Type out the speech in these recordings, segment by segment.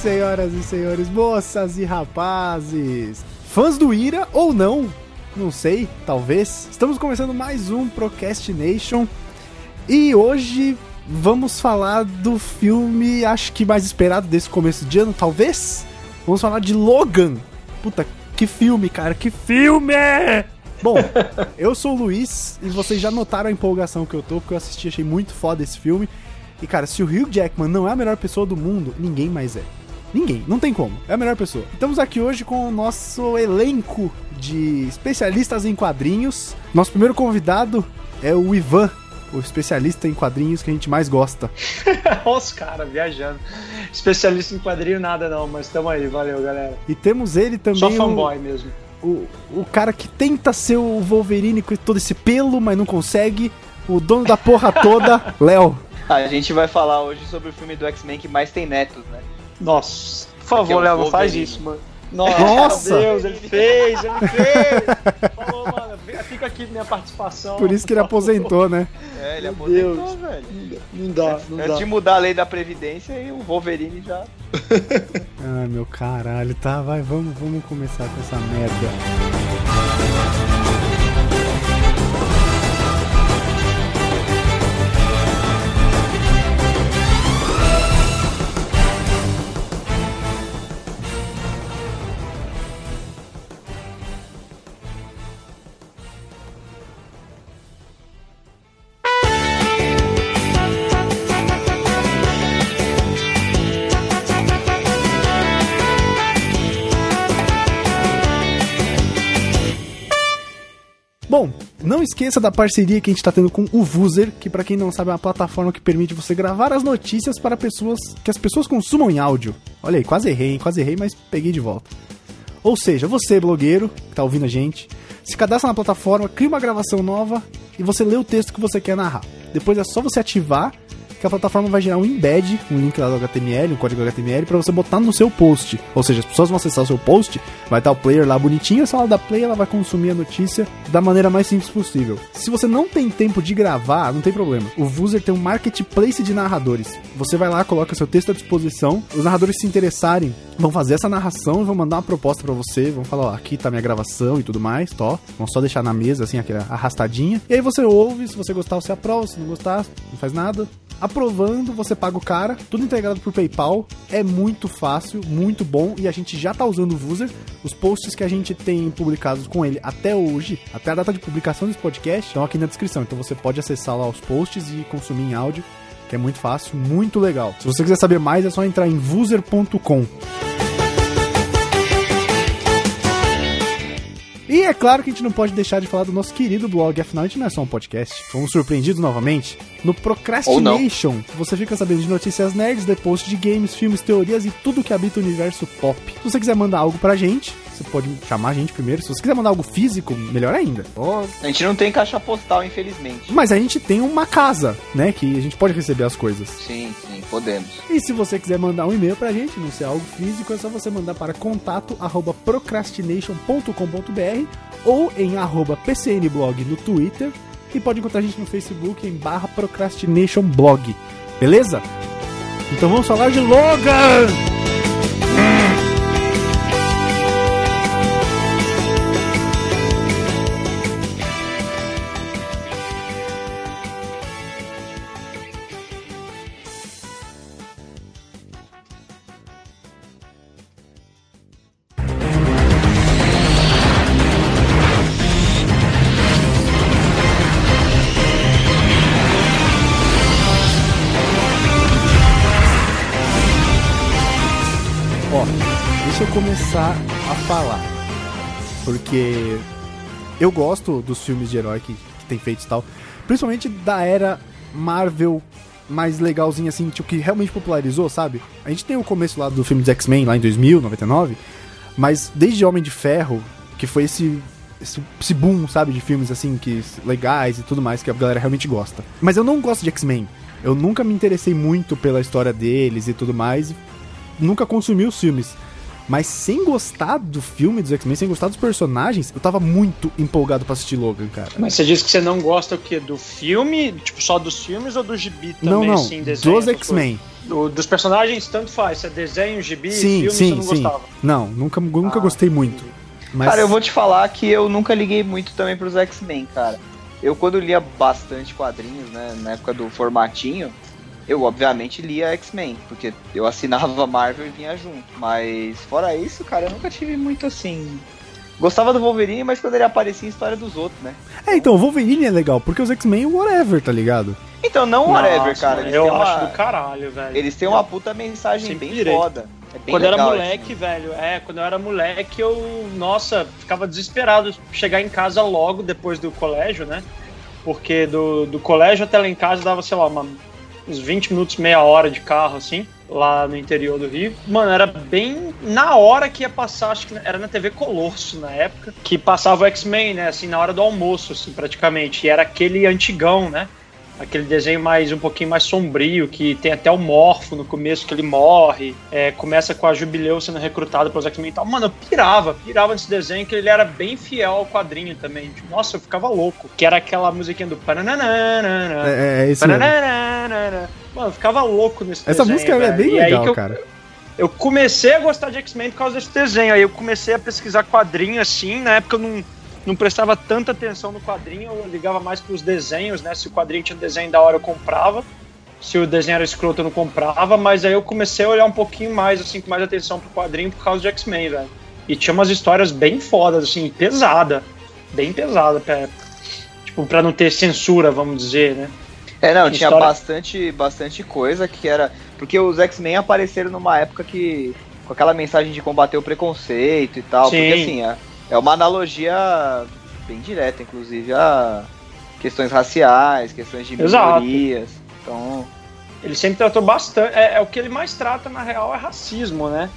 senhoras e senhores, moças e rapazes, fãs do Ira ou não, não sei, talvez. Estamos começando mais um Procrastination e hoje vamos falar do filme, acho que mais esperado desse começo de ano, talvez. Vamos falar de Logan. Puta, que filme, cara, que filme! Bom, eu sou o Luiz e vocês já notaram a empolgação que eu tô, porque eu assisti, achei muito foda esse filme. E cara, se o Hugh Jackman não é a melhor pessoa do mundo, ninguém mais é. Ninguém, não tem como. É a melhor pessoa. Estamos aqui hoje com o nosso elenco de especialistas em quadrinhos. Nosso primeiro convidado é o Ivan, o especialista em quadrinhos que a gente mais gosta. Olha os caras viajando. Especialista em quadrinho nada não, mas tamo aí, valeu galera. E temos ele também. Só fanboy o, mesmo. O, o cara que tenta ser o Wolverine com todo esse pelo, mas não consegue. O dono da porra toda, Léo. A gente vai falar hoje sobre o filme do X-Men que mais tem netos, né? Nossa, por favor, Léo, não faz isso, mano. Nossa, Nossa. Meu Deus, ele fez, ele fez. Falou, mano, fica aqui minha participação. Por isso que ele aposentou, né? É, ele meu aposentou, Deus. velho. Não dá, não Antes dá. de mudar a lei da Previdência e o Wolverine já. Ai, meu caralho, tá, vai, vamos, vamos começar com essa merda. Não esqueça da parceria que a gente está tendo com o Vuser, que para quem não sabe é uma plataforma que permite você gravar as notícias para pessoas que as pessoas consumam em áudio. Olha aí, quase errei, hein? quase errei, mas peguei de volta. Ou seja, você, blogueiro, que tá ouvindo a gente, se cadastra na plataforma, cria uma gravação nova e você lê o texto que você quer narrar. Depois é só você ativar que a plataforma vai gerar um embed, um link lá do HTML, um código HTML, para você botar no seu post. Ou seja, as pessoas vão acessar o seu post, vai estar o player lá bonitinho, se ela dá play, ela vai consumir a notícia da maneira mais simples possível. Se você não tem tempo de gravar, não tem problema. O Vuser tem um marketplace de narradores. Você vai lá, coloca seu texto à disposição, os narradores se interessarem vão fazer essa narração e vão mandar uma proposta para você, vão falar, ó, aqui tá minha gravação e tudo mais, tó. Vão só deixar na mesa, assim, aquela arrastadinha. E aí você ouve, se você gostar, você aprova, se não gostar, não faz nada aprovando, você paga o cara, tudo integrado por PayPal. É muito fácil, muito bom e a gente já tá usando o Vuser. Os posts que a gente tem publicados com ele até hoje, até a data de publicação desse podcast, estão aqui na descrição. Então você pode acessar lá os posts e consumir em áudio, que é muito fácil, muito legal. Se você quiser saber mais, é só entrar em vuser.com. E é claro que a gente não pode deixar de falar do nosso querido blog, afinal a gente não é só um podcast. Fomos surpreendidos novamente. No Procrastination, você fica sabendo de notícias nerds, de posts de games, filmes, teorias e tudo que habita o universo pop. Se você quiser mandar algo pra gente, você pode chamar a gente primeiro. Se você quiser mandar algo físico, melhor ainda. Oh. A gente não tem caixa postal, infelizmente. Mas a gente tem uma casa, né? Que a gente pode receber as coisas. Sim, sim, podemos. E se você quiser mandar um e-mail pra gente, não ser algo físico, é só você mandar para contato@procrastination.com.br ou em arroba PCNblog no Twitter e pode encontrar a gente no Facebook em barra Procrastination Blog. Beleza? Então vamos falar de Logan! Porque eu gosto dos filmes de herói que, que tem feito e tal. Principalmente da era Marvel mais legalzinha, assim, tipo, que realmente popularizou, sabe? A gente tem o começo lá do filme de X-Men, lá em 2000, 99. Mas desde Homem de Ferro, que foi esse, esse, esse boom, sabe? De filmes, assim, que legais e tudo mais, que a galera realmente gosta. Mas eu não gosto de X-Men. Eu nunca me interessei muito pela história deles e tudo mais. Nunca consumi os filmes. Mas sem gostar do filme dos X-Men, sem gostar dos personagens, eu tava muito empolgado pra assistir Logan, cara. Mas você disse que você não gosta o quê? Do filme? Tipo, só dos filmes ou do gibi também? não, não, assim, desenho, dos X-Men. Do- dos personagens, tanto faz. Se é desenho, gibi, Sim, filme, sim, você não sim. gostava. Não, nunca, nunca Ah, gostei muito. Mas Cara, eu vou te falar que eu nunca liguei muito também pros X-Men, cara. Eu quando lia bastante quadrinhos, né, na época do formatinho, eu obviamente lia X-Men, porque eu assinava Marvel e vinha junto. Mas fora isso, cara, eu nunca tive muito assim. Gostava do Wolverine, mas quando ele aparecia em história dos outros, né? É, então, o Wolverine é legal, porque os X-Men, whatever, tá ligado? Então, não whatever, Nossa, cara. Eles eu têm, acho uma, do caralho, velho. eles têm uma puta mensagem Sempre bem direi. foda. É bem Quando eu era moleque, assim. velho, é, quando eu era moleque, eu, nossa, ficava desesperado chegar em casa logo depois do colégio, né? Porque do, do colégio até lá em casa dava, sei lá, uma- uns 20 minutos, meia hora de carro, assim, lá no interior do Rio. Mano, era bem na hora que ia passar, acho que era na TV Colosso na época, que passava o X-Men, né? Assim, na hora do almoço, assim, praticamente. E era aquele antigão, né? Aquele desenho mais um pouquinho mais sombrio, que tem até o Morfo no começo, que ele morre, é, começa com a Jubileu sendo recrutada pelos X-Men e tal. Mano, eu pirava, pirava nesse desenho, que ele era bem fiel ao quadrinho também. Tipo, nossa, eu ficava louco. Que era aquela musiquinha do... É, é esse mesmo. pananana. Mano, eu ficava louco nesse Essa desenho, música é bem E legal, eu, cara. eu comecei a gostar de X-Men por causa desse desenho. Aí eu comecei a pesquisar quadrinho assim. Na época eu não, não prestava tanta atenção no quadrinho, eu ligava mais pros desenhos, né? Se o quadrinho tinha desenho da hora, eu comprava. Se o desenho era escroto, eu não comprava. Mas aí eu comecei a olhar um pouquinho mais, assim, com mais atenção pro quadrinho por causa de X-Men, velho. E tinha umas histórias bem fodas, assim, pesada. Bem pesada, pra, tipo, pra não ter censura, vamos dizer, né? É, não, tinha história- bastante, bastante coisa que era. Porque os X-Men apareceram numa época que. com aquela mensagem de combater o preconceito e tal. Sim. Porque assim, é, é uma analogia bem direta, inclusive, a questões raciais, questões de Exato. minorias. Então. Ele sempre tratou bastante. É, é o que ele mais trata, na real, é racismo, né?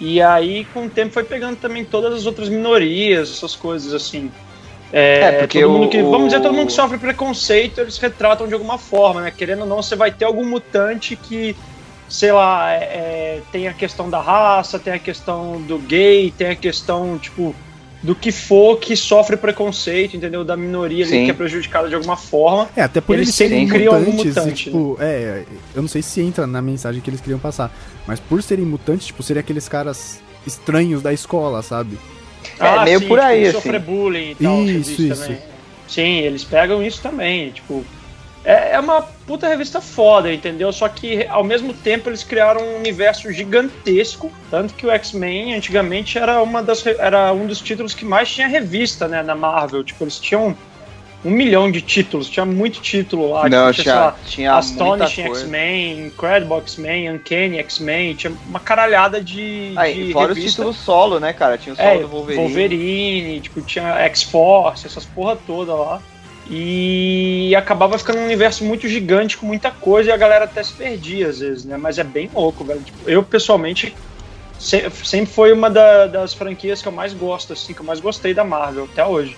E aí, com o tempo, foi pegando também todas as outras minorias, essas coisas assim. É, É, porque todo mundo o- que, vamos dizer, todo mundo que sofre preconceito, eles retratam de alguma forma, né? Querendo ou não, você vai ter algum mutante que, sei lá, é, é, tem a questão da raça, tem a questão do gay, tem a questão, tipo, do que for que sofre preconceito, entendeu? Da minoria ali Sim. que é prejudicada de alguma forma. É, até por Eles eles serem sempre criam algum mutantes, mutante, e, tipo, é, eu não sei se entra na mensagem que eles queriam passar, mas por serem mutantes, tipo, seriam aqueles caras estranhos da escola, sabe? É, meio por aí, tipo, assim. Bullying e tal. Isso, isso. Também. Sim, eles pegam isso também. Tipo, é, é uma puta revista foda, entendeu? Só que ao mesmo tempo eles criaram um universo gigantesco. Tanto que o X-Men antigamente era, uma das, era um dos títulos que mais tinha revista né, na Marvel. Tipo, eles tinham um milhão de títulos, tinha muito título lá. não, tinha, tinha muita Astonishing. X-Men, Incredible X-Men, Uncanny X-Men, tinha uma caralhada de, Aí, de fora os revista. títulos solo, né, cara? Tinha o solo É, do Wolverine. Wolverine, tipo, tinha X-Force, essas porra toda lá. E acabava ficando um universo muito gigante com muita coisa e a galera até se perdia às vezes, né? Mas é bem louco, velho. Tipo, eu, pessoalmente, se- sempre foi uma da- das franquias que eu mais gosto, assim, que eu mais gostei da Marvel até hoje.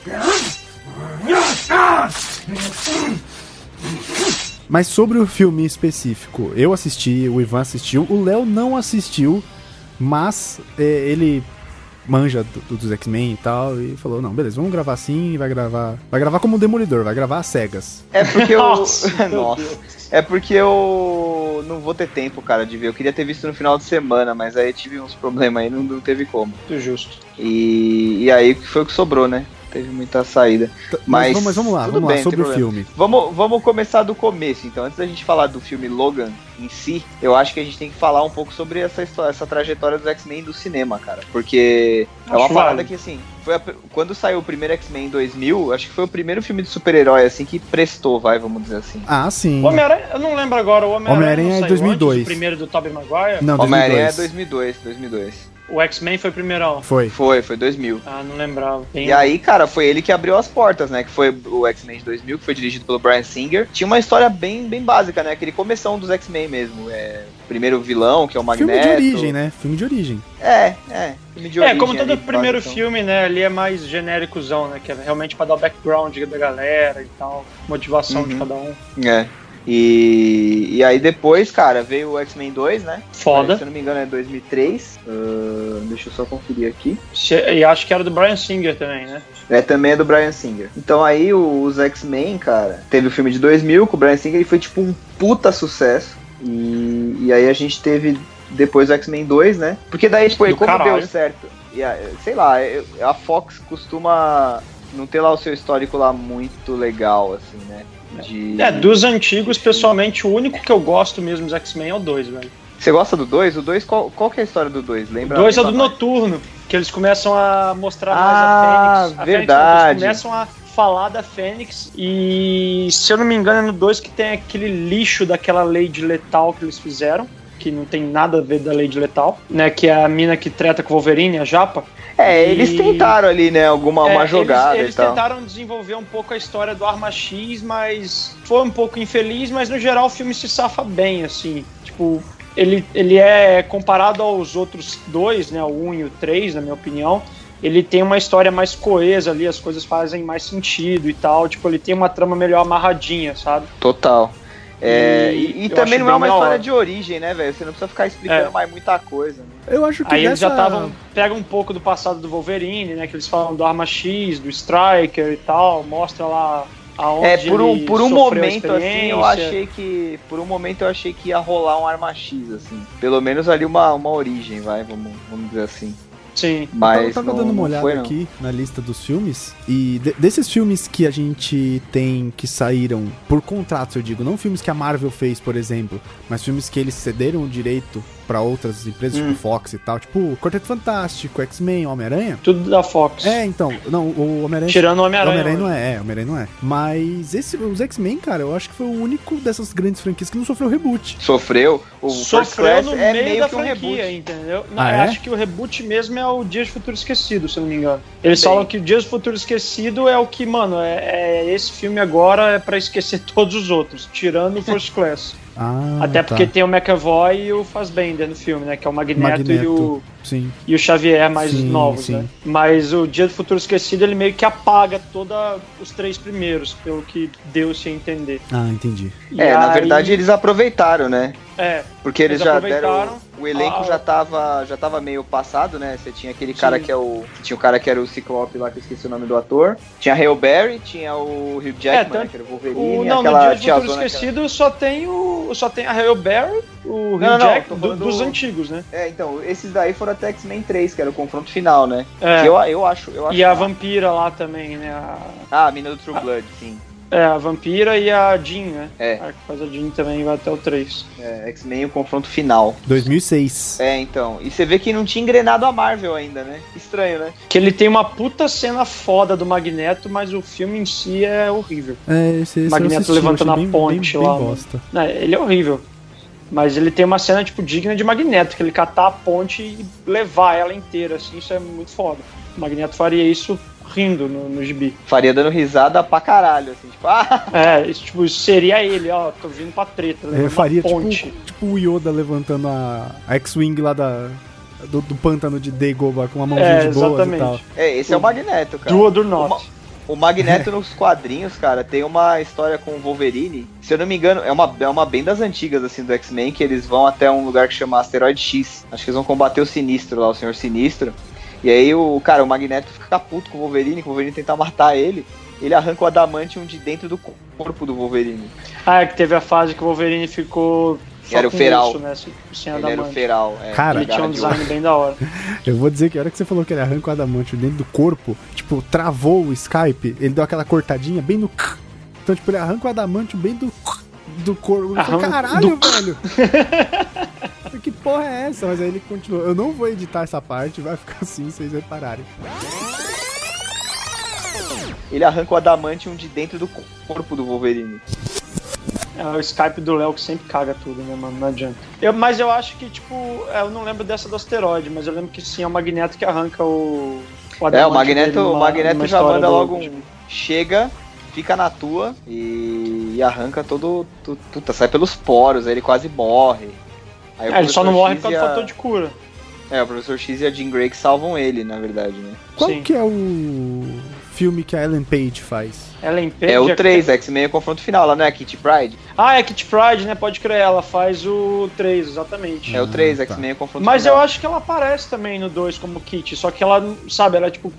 Mas sobre o filme específico, eu assisti, o Ivan assistiu, o Léo não assistiu, mas é, ele manja do- do- dos X-Men e tal, e falou, não, beleza, vamos gravar assim, vai gravar. Vai gravar como um demolidor, vai gravar às cegas. É porque eu. Nossa, Nossa. É porque eu não vou ter tempo, cara, de ver. Eu queria ter visto no final de semana, mas aí tive uns problemas aí, não, não teve como. Muito justo. E, e aí foi o que sobrou, né? Teve muita saída. Mas vamos- mas vamos lá, tudo vamos bem, lá, sobre o filme. Vamos, vamos começar do começo, então. Antes da gente falar do filme Logan em si, eu acho que a gente tem que falar um pouco sobre essa história, essa trajetória dos X-Men do cinema, cara. Porque é uma Acho parada válido. que, assim, foi a- quando saiu o primeiro X-Men em 2000, acho que foi o primeiro filme de super-herói, assim, que prestou, vai, vamos dizer assim. Ah, sim. O Homem-Aranha, eu não lembro agora, o Homem-Aranha não é saiu 2002. antes do primeiro do Tobey Maguire? Não, Homem-Aranha é 2002. 2002, 2002. O X-Men foi primeirão. Foi. Foi, foi 2000. Ah, não lembrava. Bem- E aí, cara, foi ele que abriu as portas, né? Que foi o X-Men de 2000, que foi dirigido pelo Brian Singer. Tinha uma história bem, bem básica, né? Aquele começão dos X-Men mesmo. É, primeiro vilão, que é o Filme Magneto. de origem, né? Filme de origem. É, é. Filme de É, origem como todo ali, primeiro basicão. filme, né? Ali é mais genéricozão, né? Que é realmente pra dar o background da galera e tal, motivação de Uhum. cada um. É. E, e aí depois, cara, veio o X-Men 2, né? Foda. Se eu não me engano é 2003. Uh, deixa eu só conferir aqui. E acho que era do Brian Singer também, né? É, também é do Brian Singer. Então aí os X-Men, cara, teve o filme de 2000 com o Brian Singer e foi tipo um puta sucesso. E, e aí a gente teve depois o X-Men 2, né? Porque daí, tipo, como caralho. deu certo, e sei lá, a Fox costuma não ter lá o seu histórico lá muito legal, assim, né? De... É, dos antigos, pessoalmente, o único que eu gosto mesmo dos X-Men é o 2, velho. Você gosta do 2? O 2, qual, qual que é a história do 2? Lembra? O 2 é do? Noturno, que eles começam a mostrar Ah, mais a Fênix. A Fênix, não, verdade. eles começam a falar da Fênix e, se eu não me engano, é no 2 que tem aquele lixo daquela Lady Letal que eles fizeram, que não tem nada a ver da Lady Letal, né, que é a mina que treta com o Wolverine, a Japa. É, eles E- tentaram ali, né, alguma É, uma eles- jogada Eles, e tal. tentaram desenvolver um pouco a história do Arma X, mas foi um pouco infeliz, mas no geral o filme se safa bem, assim. Tipo, ele, ele é comparado aos outros dois, né? O 1 e o 3, na minha opinião. Ele tem uma história mais coesa ali, as coisas fazem mais sentido e tal. Tipo, ele tem uma trama melhor amarradinha, sabe? Total. É, E e, também não é uma história de origem, né, velho? Você não precisa ficar explicando É. mais muita coisa. Né? Eu acho que Aí eles dessa... já estavam. Pega um pouco do passado do Wolverine, né? Que eles falam do Arma X, do Striker e tal. Mostra lá aonde É, por um, ele por um momento assim, eu achei que. Por um momento eu achei que ia rolar um arma X, assim. Pelo menos ali uma, uma origem, vai, vamos, vamos dizer assim. Sim. Mas. eu tava não, dando uma olhada foi, aqui na lista dos filmes e de- desses filmes que a gente tem que saíram por contratos, eu digo, não filmes que a Marvel fez, por exemplo, mas filmes que eles cederam o direito pra outras empresas, Hum. tipo Fox e tal, tipo Quarteto Fantástico, X-Men, Homem-Aranha. Tudo da Fox. É, então, não, o Homem-Aranha Tirando o o Homem-Aranha. Homem-Aranha não né? é, é, Homem-Aranha não é. Mas esse, os X-Men, cara, eu acho que foi o único dessas grandes franquias que não sofreu reboot. Sofreu. O First Sofreu Class no é meio meio da que um franquia, reboot. entendeu? Não, Ah, eu é? acho que o reboot mesmo é o Dias do Futuro Esquecido, se eu não me engano. Eles Bem. falam que o Dias do Futuro Esquecido é o que, mano, é, é- esse filme agora é pra esquecer todos os outros, tirando o First Class. Ah, Até tá. porque tem o McAvoy e o Fassbender no filme, né? Que é o Magneto, Magneto. E, o, Sim. e o Xavier mais Sim, novos, sim. né? Mas o Dia do Futuro Esquecido, ele meio que apaga todos os três primeiros, pelo que deu-se a entender. Ah, entendi. E É, na aí- verdade eles aproveitaram, né? É, Porque eles, Eles já aproveitaram deram. O elenco a- já, tava, já tava meio passado, né? Você tinha aquele cara Sim. que é o. Tinha o cara que era o Ciclope lá, que eu esqueci o nome do ator. Tinha a Hale Berry, tinha o Hugh Jackman, tanto- né, que era o Wolverine, O, não, no aquela Dia do. Esquecido só tem o. Só tem a Halle Berry, o Hugh Não, não, Jack, tô do- dos do- antigos, né? É, então, esses daí foram até X-Men 3, que era o confronto final, né? É. Que eu, eu acho. Eu acho E a massa. vampira lá também, né? A, Ah, a mina do True Blood, sim. É, a vampira e a Jean, né? É. A que faz a Jean também vai até o 3. É, X-Men o confronto final. 2006. É, então. E você vê que não tinha engrenado a Marvel ainda, né? Estranho, né? Que ele tem uma puta cena foda do Magneto, mas o filme em si é horrível. É, esse, esse Magneto assisti, levantando a bem, ponte bem, bem lá, né? bosta. É, ele é horrível. Mas ele tem uma cena, tipo, digna de Magneto, que ele catar a ponte e levar ela inteira, assim, isso é muito foda. O Magneto faria isso rindo no, no gibi. Faria dando risada pra caralho, assim, tipo, ah, É, isso, tipo, isso seria ele, ó, tô vindo pra treta, É, levando faria uma ponte. tipo, tipo o Yoda levantando a, a X-Wing lá da, do, do pântano de Dagobah com uma mãozinha É, de boas e tal. exatamente. é, esse é o Magneto, cara. Do do not. O Magneto nos quadrinhos, cara, tem uma história com o Wolverine. Se eu não me engano, é uma, é uma bem das antigas, assim, do X-Men, que eles vão até um lugar que chama Asteroide X. Acho que eles vão combater o Sinistro lá, o Senhor Sinistro. E aí o, cara, o Magneto fica puto com o Wolverine, que o Wolverine tentar matar ele. Ele arranca o Adamantium de dentro do corpo do Wolverine. Ah, é que teve a fase que o Wolverine ficou. só Era o com feral. osso, né, sem- Ele era o feral. É, Cara, Ele tinha um de design bem da hora. Eu vou dizer que a hora que você falou que ele arranca o adamantio dentro do corpo, tipo, travou o Skype, ele deu aquela cortadinha bem no... Então, tipo, ele arranca o adamantio bem do... Do corpo. Eu falei, Arranca caralho, velho! que porra é essa? Mas aí ele continuou. Eu não vou editar essa parte, vai ficar assim, vocês repararem. Ele arranca o Adamantium de dentro do corpo do Wolverine. É o Skype do Léo que sempre caga tudo, né, mano? Não adianta. Eu, mas eu acho que, tipo, é, eu não lembro dessa do asteroide, mas eu lembro que sim, é o Magneto que arranca o. É, o Magneto, numa- o Magneto já manda do- logo um. Chega, fica na tua e, e arranca todo. tu- Puta, sai pelos poros, aí ele quase morre. Aí É, ele só não morre X por causa do a- fator de cura. É, o professor X e a Jean Grey que salvam ele, na verdade, né? Qual Sim. que é o filme que a Ellen Page faz? Ellen Page. É o que- 3, X-Men é o confronto final, lá não é a Kitty Pride? Ah, é Kit Pride, né? Pode crer, ela faz o 3, exatamente. É o 3, tá. X-Men é o confronto Mas eu final. acho que ela aparece também no 2 como Kit, só que ela, sabe, ela é tipo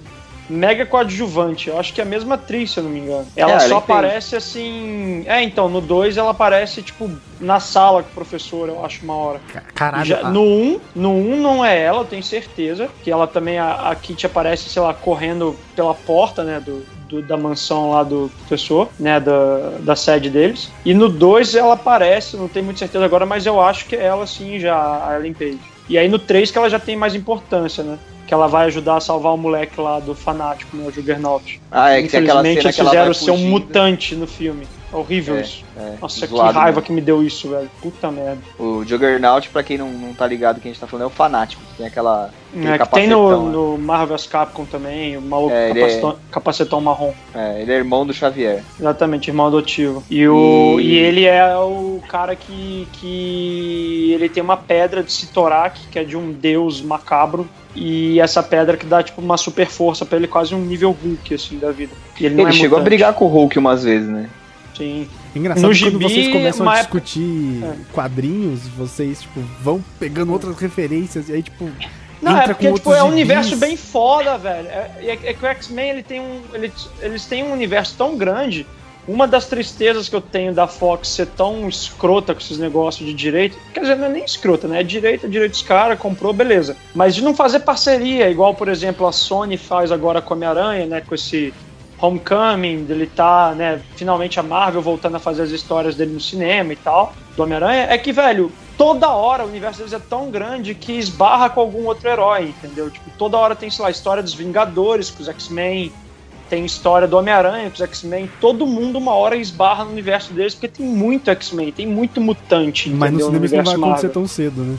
mega coadjuvante. Eu acho que é a mesma atriz, se eu não me engano. Ela É, só aparece assim. É, então, no 2 ela aparece, tipo, na sala com o professor, eu acho, uma hora. Ca- Caralho. Já- no 1, no 1 não é ela, eu tenho certeza. Que ela também, a, a Kit aparece, sei lá, correndo pela porta, né, do, do- da mansão lá do professor, né, da, da sede deles. E no 2 ela aparece, não tenho muita certeza agora, mas eu acho que é ela sim já, a Ellen Page. E aí no 3 que ela já tem mais importância, né? Que ela vai ajudar a salvar o moleque lá do fanático, né, o Juggernaut. Ah, é que tem aquela cena eles que ela fizeram ser um fugindo. mutante no filme. É horrível É, isso. É, Nossa, que raiva mesmo. que me deu isso, velho. Puta merda. O Juggernaut, pra quem não, não tá ligado, quem a gente tá falando é o fanático. Tem aquela. É, que tem no, né? no Marvel's Capcom também, o maluco É, ele capacetão, capacetão marrom. É, ele é irmão do Xavier. Exatamente, irmão adotivo. E, o, E- e ele é o cara que, que. Ele tem uma pedra de Sitorak, que é de um deus macabro. E essa pedra que dá, tipo, uma super força pra ele, quase um nível Hulk, assim, da vida. E ele Ele, é chegou a mutante. brigar com o Hulk umas vezes, né? Sim. Engraçado No quando gibi, vocês começam a época- discutir É. quadrinhos, vocês, tipo, vão pegando outras referências e aí, tipo. Não, é porque tipo, é um gibis. universo bem foda, velho. É, é- é que o X-Men ele tem um. ele- eles têm um universo tão grande. Uma das tristezas que eu tenho da Fox ser tão escrota com esses negócios de direito, quer dizer, não é nem escrota, né? É direito, é direito dos caras, comprou, beleza. Mas de não fazer parceria, igual, por exemplo, a Sony faz agora com Homem-Aranha, né? Com esse Homecoming, dele tá, né? Finalmente a Marvel voltando a fazer as histórias dele no cinema e tal, do Homem-Aranha, é que, velho, toda hora o universo deles é tão grande que esbarra com algum outro herói, entendeu? Tipo, toda hora tem, sei lá, a história dos Vingadores com os X-Men, tem história do Homem-Aranha com os X-Men, todo mundo uma hora esbarra no universo deles, porque tem muito X-Men, tem muito mutante, Mas no entendeu? cinema isso não vai acontecer Marvel. tão cedo, né?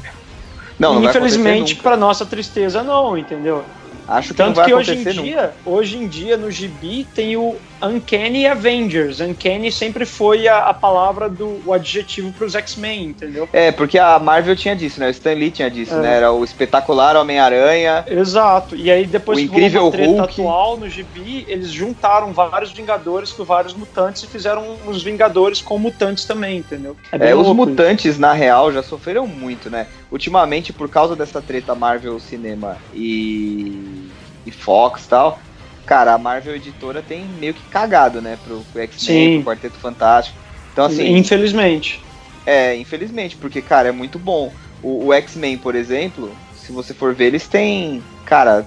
Não, não Infelizmente, pra nossa tristeza, não, entendeu? Acho que não Tanto vai que hoje em nunca. dia, hoje em dia no gibi tem o Uncanny Avengers. Uncanny sempre foi a, a palavra do o adjetivo pros X-Men, entendeu? É, porque a Marvel tinha disso, né? O Stan Lee tinha disso, É. né? Era o espetacular Homem-Aranha. Exato. E aí depois O que Incrível treta Hulk. atual no gibi, eles juntaram vários Vingadores com vários mutantes e fizeram os Vingadores com mutantes também, entendeu? bem É, os louco isso. mutantes, na real, já sofreram muito, né? Ultimamente, por causa dessa treta Marvel Cinema e, e Fox e tal, cara, a Marvel Editora tem meio que cagado, né? Pro, pro X-Men, Sim. pro Quarteto Fantástico. Então, assim, Infelizmente. é, infelizmente, porque, cara, é muito bom. O, o X-Men, por exemplo, se você for ver, eles têm, cara,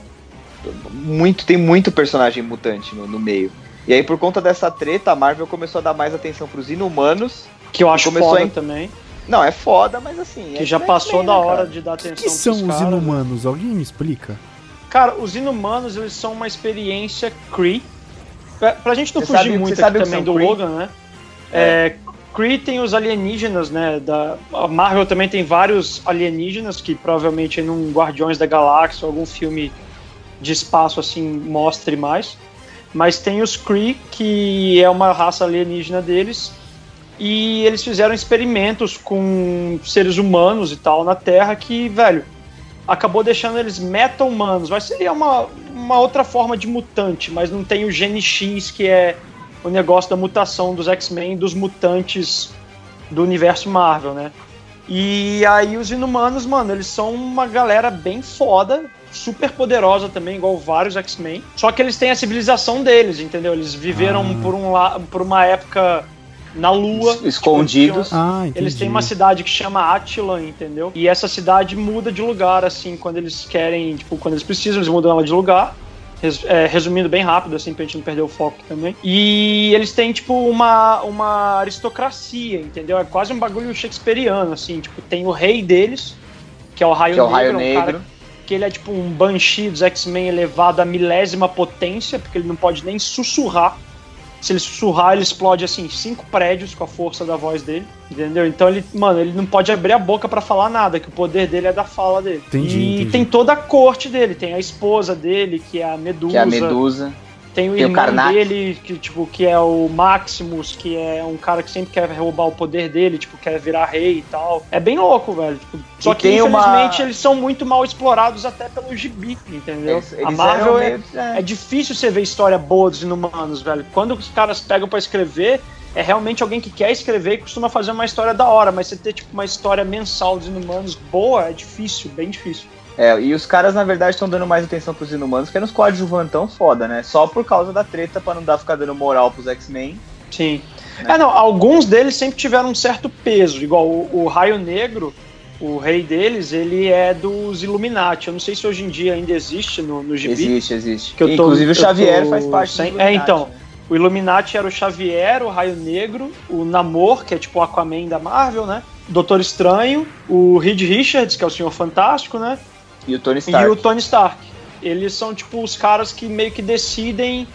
muito, tem muito personagem mutante no, no meio. E aí, por conta dessa treta, a Marvel começou a dar mais atenção pros inumanos. Que eu acho Começou foda em- também. Não, é foda, mas assim. Que é já passou né, da cara? hora de dar O atenção que são os caras, né? inumanos? Alguém me explica? Cara, os inumanos, eles são uma experiência Kree. Pra, pra gente não Você fugir sabe- muito aqui também do Kree? Logan, né? É, Kree tem os alienígenas, né? Da, a Marvel também tem vários alienígenas que provavelmente num Guardiões da Galáxia ou algum filme de espaço assim mostre mais. Mas tem os Kree, que é uma raça alienígena deles, e eles fizeram experimentos com seres humanos e tal na Terra que, velho, acabou deixando eles meta-humanos. Mas seria uma, uma outra forma de mutante, mas não tem o gene X, que é o negócio da mutação dos X-Men, dos mutantes do universo Marvel, né? E aí os inumanos, mano, eles são uma galera bem foda, super poderosa também, igual vários X-Men. Só que eles têm a civilização deles, entendeu? Eles viveram Ah. por, um por uma época na Lua. Es- escondidos. Tipo, Ah, entendi. eles têm uma cidade que chama Attilan, entendeu? E essa cidade muda de lugar, assim, quando eles querem, tipo, quando eles precisam, eles mudam ela de lugar. Res- é, resumindo bem rápido, assim, pra gente não perder o foco também. E eles têm, tipo, uma, uma aristocracia, entendeu? É quase um bagulho shakespeariano, assim, tipo, tem o rei deles, que é o Raio Que é o Negro, Raio um Negro. cara que ele é tipo um Banshee dos X-Men elevado à milésima potência, porque ele não pode nem sussurrar. Se ele sussurrar, ele explode assim cinco prédios com a força da voz dele, entendeu? Então ele, mano, ele não pode abrir a boca pra falar nada, que o poder dele é da fala dele. Entendi, e entendi. tem toda a corte dele, tem a esposa dele, que é a Medusa. Que é a Medusa. Tem o Tem irmão dele, que, tipo, que é o Maximus, que é um cara que sempre quer roubar o poder dele, tipo, quer virar rei e tal. É bem louco, velho. Tipo, só E que, tem uma- infelizmente, eles são muito mal explorados até pelo gibi, entendeu? Eles, a eles Marvel eram é, meio- é difícil você ver história boa dos inumanos, velho. Quando os caras pegam pra escrever, é realmente alguém que quer escrever e costuma fazer uma história da hora, mas você ter, tipo, uma história mensal dos inumanos boa é difícil, bem difícil. É, e os caras, na verdade, estão dando mais atenção pros inumanos que é nos coadjuvantão foda, né? Só por causa da treta pra não dar ficar dando moral pros X-Men. Sim. Né? É, não, alguns deles sempre tiveram um certo peso, igual o, o Raio Negro, o rei deles, ele é dos Illuminati. Eu não sei se hoje em dia ainda existe no, no gibi. Existe, existe. Tô- Inclusive o Xavier faz parte sem- é, então. né? O Illuminati era o Xavier, o Raio Negro, o Namor, que é tipo o Aquaman da Marvel, né? Doutor Estranho, o Reed Richards, que é o Senhor Fantástico, né? E o Tony Stark. E o Tony Stark. Eles são tipo os caras que meio que decidem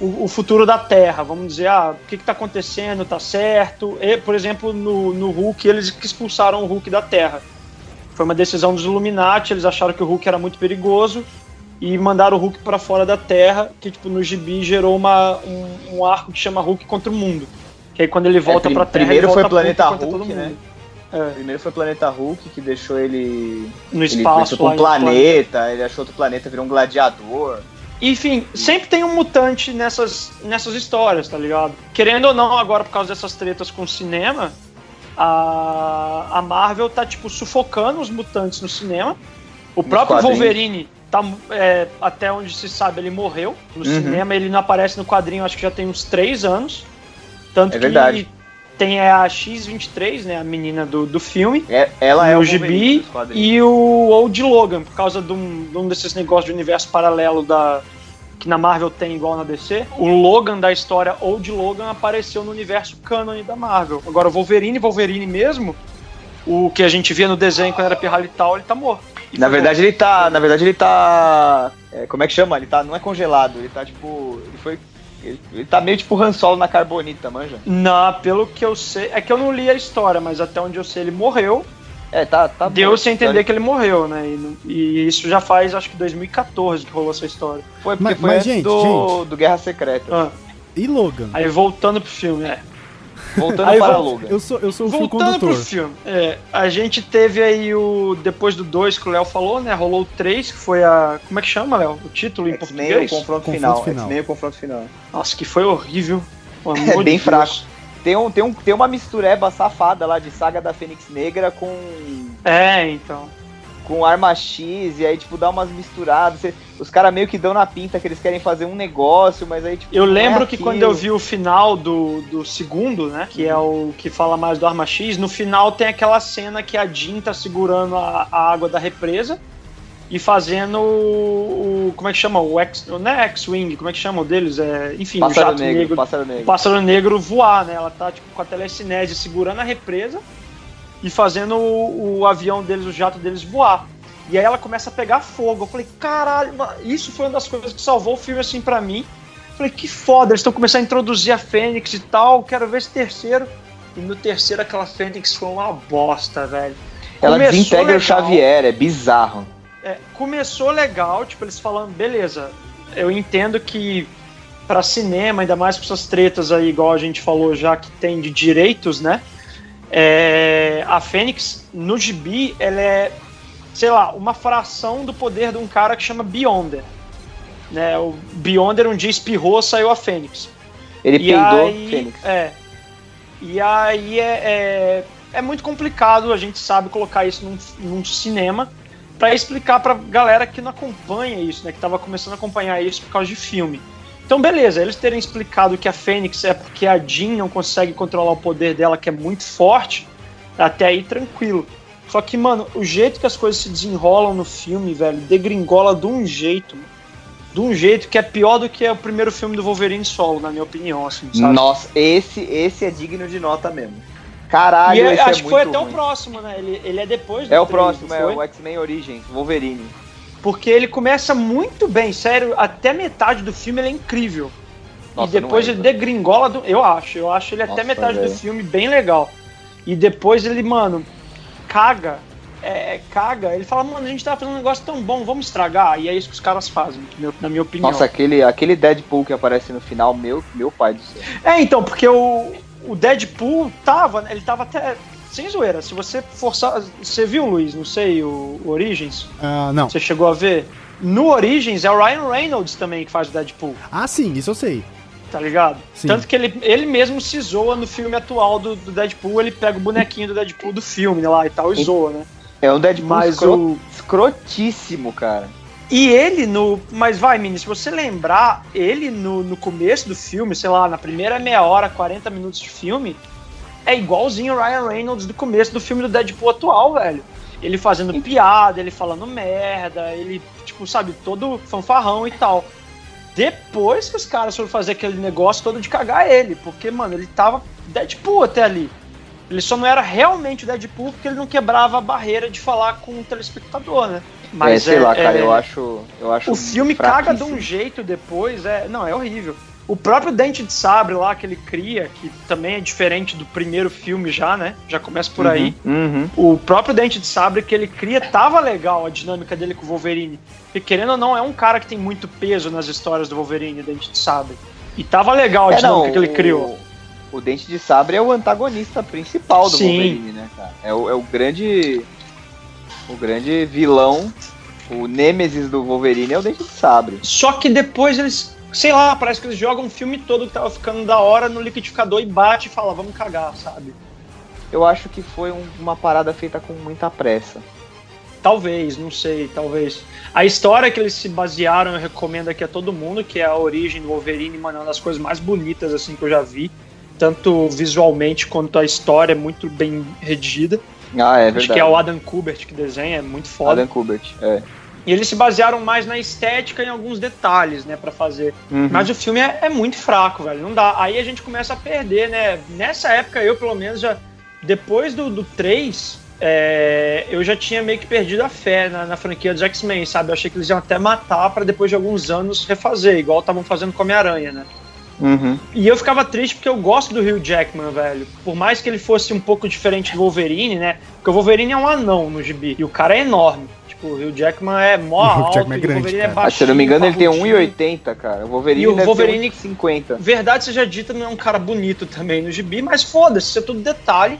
o, o futuro da Terra. Vamos dizer, ah, o que, que tá acontecendo, tá certo. E, por exemplo, no, no Hulk, eles que expulsaram o Hulk da Terra. Foi uma decisão dos Illuminati, eles acharam que o Hulk era muito perigoso e mandaram o Hulk para fora da Terra, que tipo no gibi gerou uma, um, um arco que chama Hulk contra o mundo. Que aí quando ele volta prim- pra Terra, primeiro ele foi volta Planeta Hulk, todo né? É, Primeiro foi o Planeta Hulk, que deixou ele. no ele espaço lá pra um em- planeta, ele achou outro planeta, virou um gladiador. Enfim, sempre tem um mutante nessas, nessas histórias, tá ligado? Querendo ou não, agora por causa dessas tretas com o cinema, a, a Marvel tá, tipo, sufocando os mutantes no cinema. O próprio quadrinhos. Wolverine, tá, é, até onde se sabe, ele morreu no Uhum. cinema. Ele não aparece no quadrinho, acho que já tem uns três anos. Tanto É verdade. Tem a X-23, né, a menina do, do filme. É, ela é o gibi. E o Old Logan, por causa de um, de um desses negócios de universo paralelo da que na Marvel tem igual na DC. O Logan da história Old Logan apareceu no universo canon da Marvel. Agora, o Wolverine, Wolverine mesmo, o que a gente via no desenho quando era pirralital, ele tá morto. E Na verdade ele tá. Na verdade ele tá. é, como é que chama? Ele tá. Não é congelado, ele tá tipo. Ele foi. Ele, ele tá meio tipo Han Solo na carbonita, manja? Não, pelo que eu sei. É que eu não li a história, mas até onde eu sei, ele morreu. É, tá. tá Deu-se a bom. entender que ele morreu, né? E, e isso já faz, acho que 2014 que rolou essa história. Foi porque Mas- foi mas, antes gente, do, do Guerra Secreta. Ah, E Logan? aí voltando pro filme, é. Voltando Aí para vol- Logan. Eu sou, eu sou o Voltando pro filme, é, a gente teve aí o. Depois do 2 que o Léo falou, né? Rolou o 3, que foi a. Como é que chama, Léo? O título em X-Men o português? confronto, Confronto final. final. X-Men o confronto final. Nossa, que foi horrível. É de bem Deus. fraco. Tem, um, tem, um, tem uma mistureba safada lá de Saga da Fênix Negra com, É, então. Com Arma X, e aí, tipo, dá umas misturadas. Cê- os caras meio que dão na pinta que eles querem fazer um negócio, mas aí, tipo. Eu é lembro que aquilo. quando eu vi o final do, do segundo, né? Que é o que fala mais do Arma X, no final tem aquela cena que a Jean tá segurando a, a água da represa e fazendo o. o- como é que chama? O X. Não é X-Wing, como é que chama o deles? É, enfim, o Pássaro jato negro, negro. pássaro o negro. pássaro negro voar, né? Ela tá tipo com a telecinese segurando a represa e fazendo o, o avião deles, o jato deles voar. E aí ela começa a pegar fogo. Eu falei, caralho, isso foi uma das coisas que salvou o filme assim pra mim. Eu falei, que foda, eles estão começando a introduzir a Fênix e tal, quero ver esse terceiro. E no terceiro aquela Fênix foi uma bosta, velho. Ela Começou desintegra legal. o Xavier, é bizarro. É, começou legal, tipo, eles falando, beleza, eu entendo que pra cinema, ainda mais com essas tretas aí, igual a gente falou já, que tem de direitos, né? É, a Fênix, no gibi, ela é, sei lá, uma fração do poder de um cara que chama Beyonder. Né? O Beyonder um dia espirrou, saiu a Fênix. Ele E peidou aí, Fênix. É. E aí é, é, é muito complicado, a gente sabe colocar isso num, num cinema pra explicar pra galera que não acompanha isso, né? Que tava começando a acompanhar isso por causa de filme. Então, beleza, eles terem explicado que a Fênix é porque a Jean não consegue controlar o poder dela, que é muito forte, até aí tranquilo. Só que, mano, o jeito que as coisas se desenrolam no filme, velho, degringola de um jeito, mano. De um jeito que é pior do que o primeiro filme do Wolverine solo, na minha opinião, assim, sabe? Nossa, esse, esse é digno de nota mesmo. Caralho, E é- esse acho é que foi até ruim. o próximo, né? Ele, ele é depois do É o próximo, é o X-Men Origins, Wolverine. Porque ele começa muito bem, sério, até metade do filme ele é incrível. Nossa, e depois é, ele degringola, do, eu acho, eu acho ele até Nossa, metade do filme bem legal. E depois ele, mano, caga é, caga, ele fala, mano, a gente tava fazendo um negócio tão bom, vamos estragar. E é isso que os caras fazem, na minha opinião. Nossa, aquele, aquele Deadpool que aparece no final, meu, meu pai do céu. É, então, porque o, o Deadpool tava, ele tava até. Sem zoeira, se você forçar. Você viu, Luiz, não sei, o, o Origins? Ah, não. Você chegou a ver? No Origins é o Ryan Reynolds também que faz o Deadpool. Ah, sim, isso eu sei. Tá ligado? Sim. Tanto que ele, ele mesmo se zoa no filme atual do, do Deadpool, ele pega o bonequinho do Deadpool do filme lá e tal, e zoa, né? É um Deadpool Mas escro- o- escrotíssimo, cara. E ele no. Mas vai, Mini, se você lembrar, ele no, no começo do filme, sei lá, na primeira meia hora, 40 minutos de filme, é igualzinho o Ryan Reynolds do começo do filme do Deadpool atual, velho. Ele fazendo piada, ele falando merda, ele, tipo, sabe, todo fanfarrão e tal. Depois que os caras foram fazer aquele negócio todo de cagar ele, porque, mano, ele tava Deadpool até ali. Ele só não era realmente o Deadpool porque ele não quebrava a barreira de falar com o telespectador, né? é, sei lá, cara, é- eu acho. Eu acho o filme caga de um jeito depois, é. Não, é horrível. O próprio Dente de Sabre lá que ele cria, que também é diferente do primeiro filme já, né? Já começa por aí. Uhum. O próprio Dente de Sabre que ele cria tava legal a dinâmica dele com o Wolverine. Porque querendo ou não, é um cara que tem muito peso nas histórias do Wolverine, Dente de Sabre. E tava legal a É, dinâmica não, que ele o- criou. O Dente de Sabre é o antagonista principal do Sim. Wolverine, né, cara? É o, é o grande. O grande vilão, o nêmesis do Wolverine é o Dente de Sabre. Só que depois eles, sei lá, parece que eles jogam o filme todo que tava ficando da hora no liquidificador e bate e fala, vamos cagar, sabe? Eu acho que foi um- uma parada feita com muita pressa. Talvez, não sei, talvez. A história que eles se basearam, eu recomendo aqui a todo mundo, que é a origem do Wolverine, mano, é uma das coisas mais bonitas assim que eu já vi. Tanto visualmente quanto a história é muito bem redigida. Ah, é verdade. Acho que é o Adam Kubert que desenha, é muito foda. Adam Kubert, é. E eles se basearam mais na estética e em alguns detalhes, né, pra fazer. Uhum. Mas o filme é, é muito fraco, velho. Não dá. Aí a gente começa a perder, né? Nessa época, eu, pelo menos, já. Depois do, do 3, é, eu já tinha meio que perdido a fé na, na franquia dos X-Men, sabe? Eu achei que eles iam até matar pra depois de alguns anos refazer, igual estavam fazendo com Homem-Aranha, né? Uhum. E eu ficava triste porque eu gosto do Hugh Jackman, velho. Por mais que ele fosse um pouco diferente do Wolverine, né? Porque o Wolverine é um anão no gibi. E o cara é enorme. Tipo, o Hugh Jackman é mó O alto, Jackman é e o grande, Wolverine cara. é Ah, baixinho, se eu não me engano, ele tem parrudinho. 1,80, cara. O Wolverine E o deve Wolverine- ter 50. Verdade seja dita, não é um cara bonito também no gibi, mas foda-se, isso é tudo detalhe.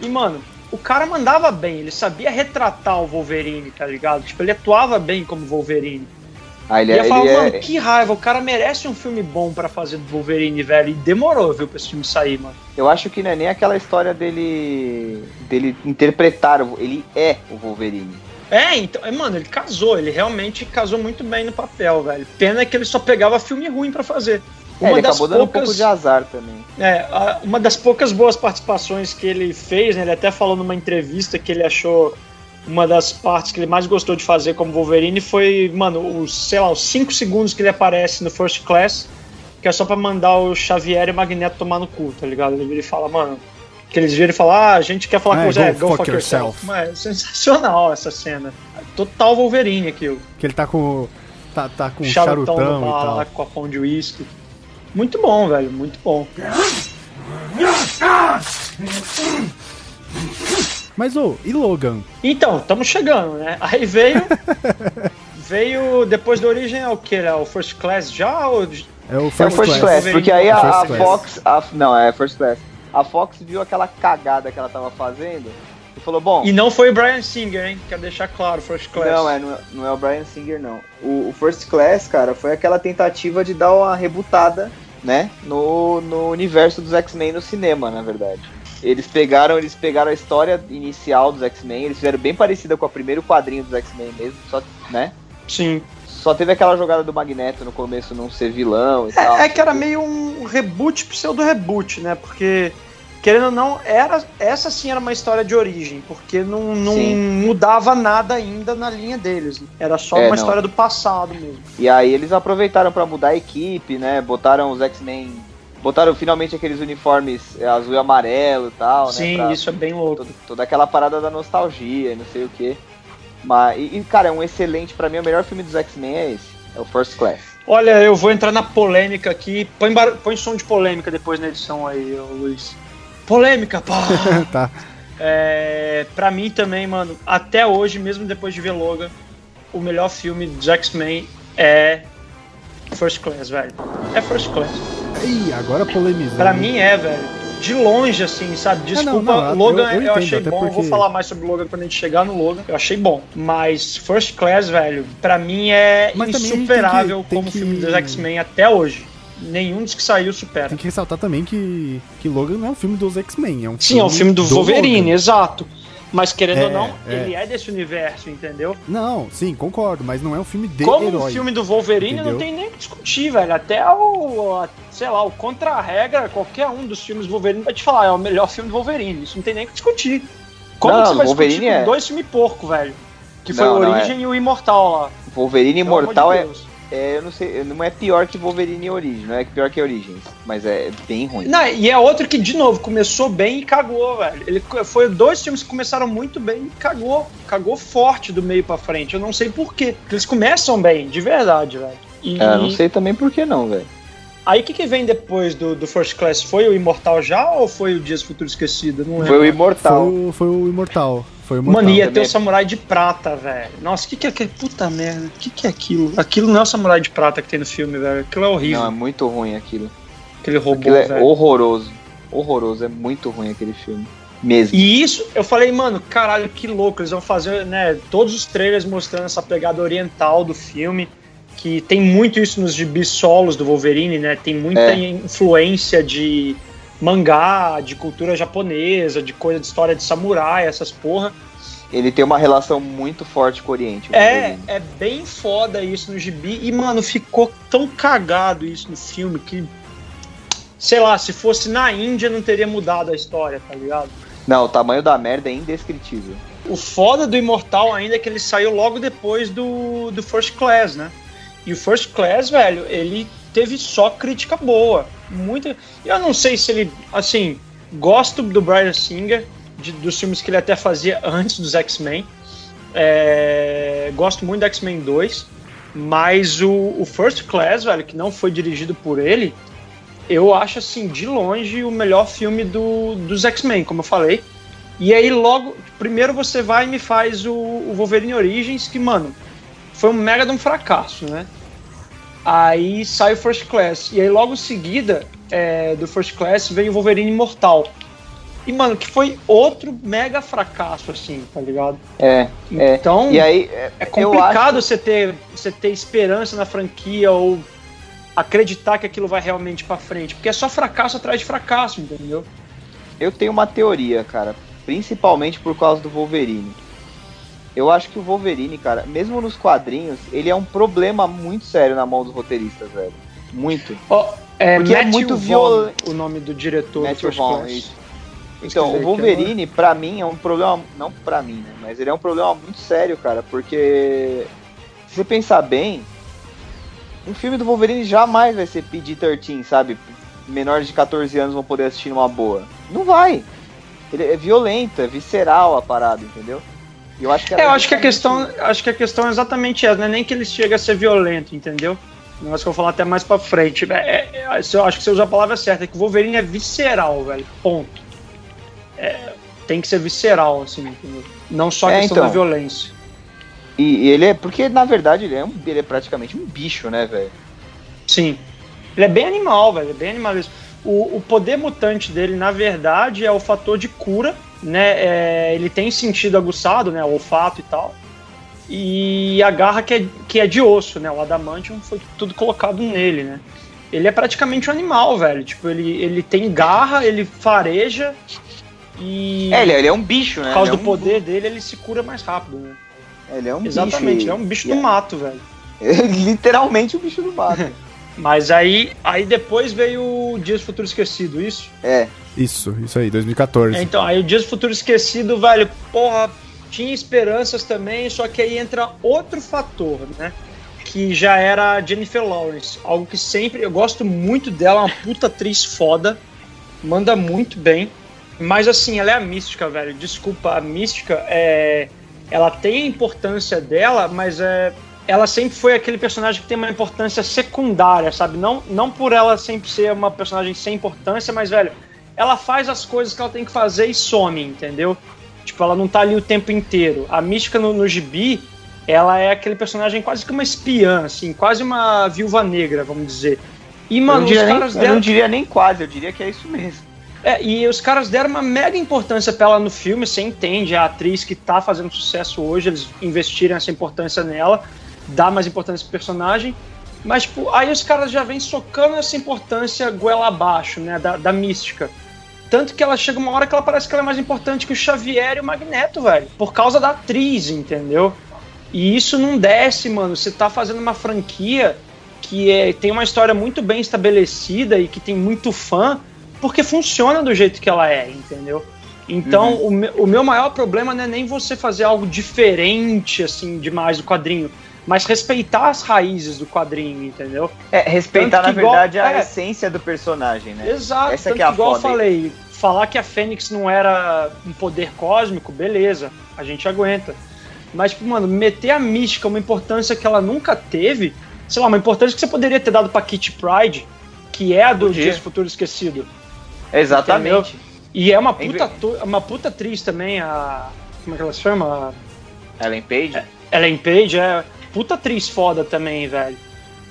E, mano, o cara mandava bem, ele sabia retratar o Wolverine, tá ligado? Tipo, ele atuava bem como Wolverine. Ah, ele, e é, eu falava, ele mano, é, que raiva, o cara merece um filme bom pra fazer do Wolverine, velho. E demorou, viu, pra esse filme sair, mano. Eu acho que não é nem aquela história dele dele interpretar, ele é o Wolverine. É, então, é, mano, ele casou, ele realmente casou muito bem no papel, velho. Pena que ele só pegava filme ruim pra fazer. É, ele acabou dando um pouco de azar também. É, uma das poucas boas participações que ele fez, né, ele até falou numa entrevista que ele achou uma das partes que ele mais gostou de fazer como Wolverine foi, mano, os, sei lá, os 5 segundos que ele aparece no First Class, que é só pra mandar o Xavier e o Magneto tomar no cu, tá ligado? Ele fala, mano, que eles viram e falam, ah, a gente quer falar É, com você, go é, go fuck fuck yourself. yourself. Mas é sensacional essa cena. Total Wolverine aquilo. Que ele tá com. Tá, tá com Charutão, charutão, no e tal. lá com a pão de uísque. Muito bom, velho, muito bom. Mas, ô, e Logan? Então, estamos chegando, né? Aí veio. veio. Depois da origem é o que? É o First Class já? Ou... É o É o First, First Class. Class, porque aí a, First a. Fox. a- não, é First Class. A Fox viu aquela cagada que ela tava fazendo e falou: Bom, E não foi o Brian Singer, hein? Quero deixar claro, First Class. Não, é, não, é, não é o Brian Singer, não. O, o First Class, cara, foi aquela tentativa de dar uma rebutada, né, no, no universo dos X-Men no cinema, na verdade. Eles pegaram, eles pegaram a história inicial dos X-Men, eles fizeram bem parecida com o primeiro quadrinho dos X-Men mesmo, só, né? Sim. Só teve aquela jogada do Magneto no começo não ser vilão e tal. É, é que era meio um reboot pseudo-reboot, né? Porque, querendo ou não, era, essa sim era uma história de origem, porque não, não Sim. mudava nada ainda na linha deles. né? Era só É, uma não. história do passado mesmo. E aí eles aproveitaram pra mudar a equipe, né? Botaram os X-Men, botaram finalmente aqueles uniformes azul e amarelo e tal, né? Sim, pra- isso é bem louco. toda, toda aquela parada da nostalgia e não sei o que. Mas, e, e, cara, é um excelente, pra mim, o melhor filme dos X-Men é esse. É o First Class. Olha, eu vou entrar na polêmica aqui. Põe. Põe som de polêmica depois na edição aí, Luiz. Polêmica, pá! tá. É, pra mim também, mano, até hoje, mesmo depois de ver Logan, o melhor filme dos X-Men é First Class, velho. É First Class. Ih, agora polemizando. Pra mim é, velho. De longe, assim, sabe? Desculpa, não, não, Logan eu- eu eu, entendo, achei bom. Eu vou porque- falar mais sobre Logan quando a gente chegar no Logan. Eu achei bom. Mas First Class, velho, pra mim é Mas gente tem insuperável que- tem como que- filme dos X-Men até hoje. Nenhum dos que saiu supera. Tem que ressaltar também que, que Logan não é um filme dos X-Men, é um Sim, é um filme do, Wolverine, Logan. exato. Mas querendo É, ou não, é. ele é desse universo, entendeu? Não, sim, concordo, mas não é um filme de Como herói. um filme do Wolverine, entendeu? não tem nem o que discutir, velho. Até o, a- sei lá, o contra-regra, qualquer um dos filmes do Wolverine vai te falar, é o melhor filme do Wolverine. Isso não tem nem o que discutir. Como Não, que você vai Wolverine discutir com é- dois filmes porco, velho? Que foi Não, o não, Origem e o Imortal lá. Wolverine Imortal de é, Deus. É, eu não sei, não é pior que Wolverine Origem, não é pior que Origins, mas é bem ruim. Não, e é outro que, de novo, começou bem e cagou, velho. Ele foi dois filmes que começaram muito bem e cagou. Cagou forte do meio pra frente. Eu não sei por quê. Porque eles começam bem, de verdade, velho. E É, não sei também por que não, velho. Aí o que, que vem depois do, do First Class? Foi o Imortal já ou foi o Dias Futuro Esquecido? Não Foi lembro. o Foi Imortal. o, foi o Imortal. Foi o Imortal. Mano, ia ter o Samurai de Prata, velho. Nossa, o que, que é aquele. Puta merda, o que, que é aquilo? Aquilo não é o Samurai de Prata que tem no filme, velho. Aquilo é horrível. Não, é muito ruim aquilo. aquele robô, Aquilo é velho. horroroso. Horroroso, é muito ruim aquele filme. Mesmo. E isso, eu falei, mano, caralho, que louco. Eles vão fazer, né, todos os trailers mostrando essa pegada oriental do filme. Que tem muito isso nos gibis solos do Wolverine, né? Tem muita É. influência de mangá, de cultura japonesa, de coisa de história de samurai, essas porra. Ele tem uma relação muito forte com o Oriente. o É, Wolverine. é bem foda isso no gibi. E, mano, ficou tão cagado isso no filme que. Sei lá, se fosse na Índia não teria mudado a história, tá ligado? Não, o tamanho da merda é indescritível. O foda do Imortal ainda é que ele saiu logo depois do, do First Class, né? E o First Class, velho, ele teve só crítica boa. Muita. Eu não sei se ele. Assim, gosto do Brian Singer, de- dos filmes que ele até fazia antes dos X-Men. É, gosto muito do X-Men 2. Mas o, o First Class, velho, que não foi dirigido por ele, eu acho, assim, de longe o melhor filme do, dos X-Men, como eu falei. E aí logo, primeiro você vai e me faz o, o Wolverine Origins, que, mano, foi um mega de um fracasso, né? Aí sai o First Class. E aí logo em seguida é, do First Class vem o Wolverine Imortal. E, mano, que foi outro mega fracasso, assim, tá ligado? É, é. Então, E aí, é, é complicado acho- você ter, você ter esperança na franquia ou acreditar que aquilo vai realmente pra frente. Porque é só fracasso atrás de fracasso, entendeu? Eu tenho uma teoria, cara, principalmente por causa do Wolverine. Eu acho que o Wolverine, cara, mesmo nos quadrinhos, ele é um problema muito sério na mão dos roteiristas, velho. Muito. Ó, é Porque é Matthew muito Vaughn, viol- o nome do diretor Matthew do Vaughn, Então, o Wolverine, pra mim, é um problema. Não pra mim, né? Mas ele é um problema muito sério, cara, porque. Se você pensar bem, um filme do Wolverine jamais vai ser PG-13, sabe? Menores de 14 anos vão poder assistir numa boa. Não vai. Ele é violento, é visceral a parada, entendeu? Eu acho que É, eu acho que a questão, acho que a questão é exatamente essa, não é nem que ele chega a ser violento, entendeu? Um negócio que eu vou falar até mais pra frente. É, é, é, eu acho que você usa a palavra certa, é que o Wolverine é visceral, velho. Ponto. É, tem que ser visceral, assim, entendeu? Não só a É, questão então. da violência. E, e ele é. Porque na verdade ele é, um, ele é praticamente um bicho, né, velho? Sim. Ele é bem animal, velho. É bem animalesco. O, o poder mutante dele, na verdade, é o fator de cura, né? É, ele tem sentido aguçado, né? O olfato e tal. E a garra que é, que é de osso, né? O adamantium foi tudo colocado nele, né? Ele é praticamente um animal, velho. Tipo, ele, ele tem garra, ele fareja e É, ele, é- ele é um bicho, né? por causa Ele é do um- poder dele, ele se cura mais rápido, né? Ele é um Exatamente, bicho. ele é um bicho do mato, velho. Literalmente o bicho do mato. Mas aí, aí depois veio o Dias do Futuro Esquecido, isso? é. Isso, isso aí, 2014. É, então, aí o Dias do Futuro Esquecido, velho, porra, tinha esperanças também, só que aí entra outro fator, né? Que já era a Jennifer Lawrence. Algo que sempre. Eu gosto muito dela, uma puta atriz foda. Manda muito bem. Mas assim, ela é a mística, velho. Desculpa, a mística é. Ela tem a importância dela, mas é. Ela sempre foi aquele personagem que tem uma importância secundária, sabe? Não, não por ela sempre ser uma personagem sem importância, mas, velho, ela faz as coisas que ela tem que fazer e some, entendeu? Tipo, ela não tá ali o tempo inteiro. A mística no, no gibi, ela é aquele personagem quase que uma espiã, assim, quase uma viúva negra, vamos dizer. E, mano, os caras nem, deram... Eu não diria nem quase, eu diria que é isso mesmo. É, e os caras deram uma mega importância pra ela no filme, você entende, a atriz que tá fazendo sucesso hoje, eles investiram essa importância nela, dá mais importância pro personagem. Mas, tipo, aí os caras já vêm socando essa importância goela abaixo, né, da, da mística. Tanto que ela chega uma hora que ela parece que ela é mais importante que o Xavier e o Magneto, velho. Por causa da atriz, entendeu? E isso não desce, mano. Você tá fazendo uma franquia que é, tem uma história muito bem estabelecida e que tem muito fã, porque funciona do jeito que ela é, entendeu? Então, uhum. o, me, o meu maior problema não é nem você fazer algo diferente, assim, demais do quadrinho mas respeitar as raízes do quadrinho, entendeu? É, respeitar, na igual, verdade, a é, essência do personagem, né? Exato, Essa tanto que é a igual foda. eu falei, falar que a Fênix não era um poder cósmico, beleza, a gente aguenta. Mas, tipo, mano, meter a mística uma importância que ela nunca teve, sei lá, uma importância que você poderia ter dado pra Kitty Pride, que é a do Dias Futuro Esquecido. Exatamente. Entendeu? E é uma puta, uma puta atriz também, a. Como é que ela se chama? Ellen Page? É, Ellen Page, é puta atriz foda também, velho.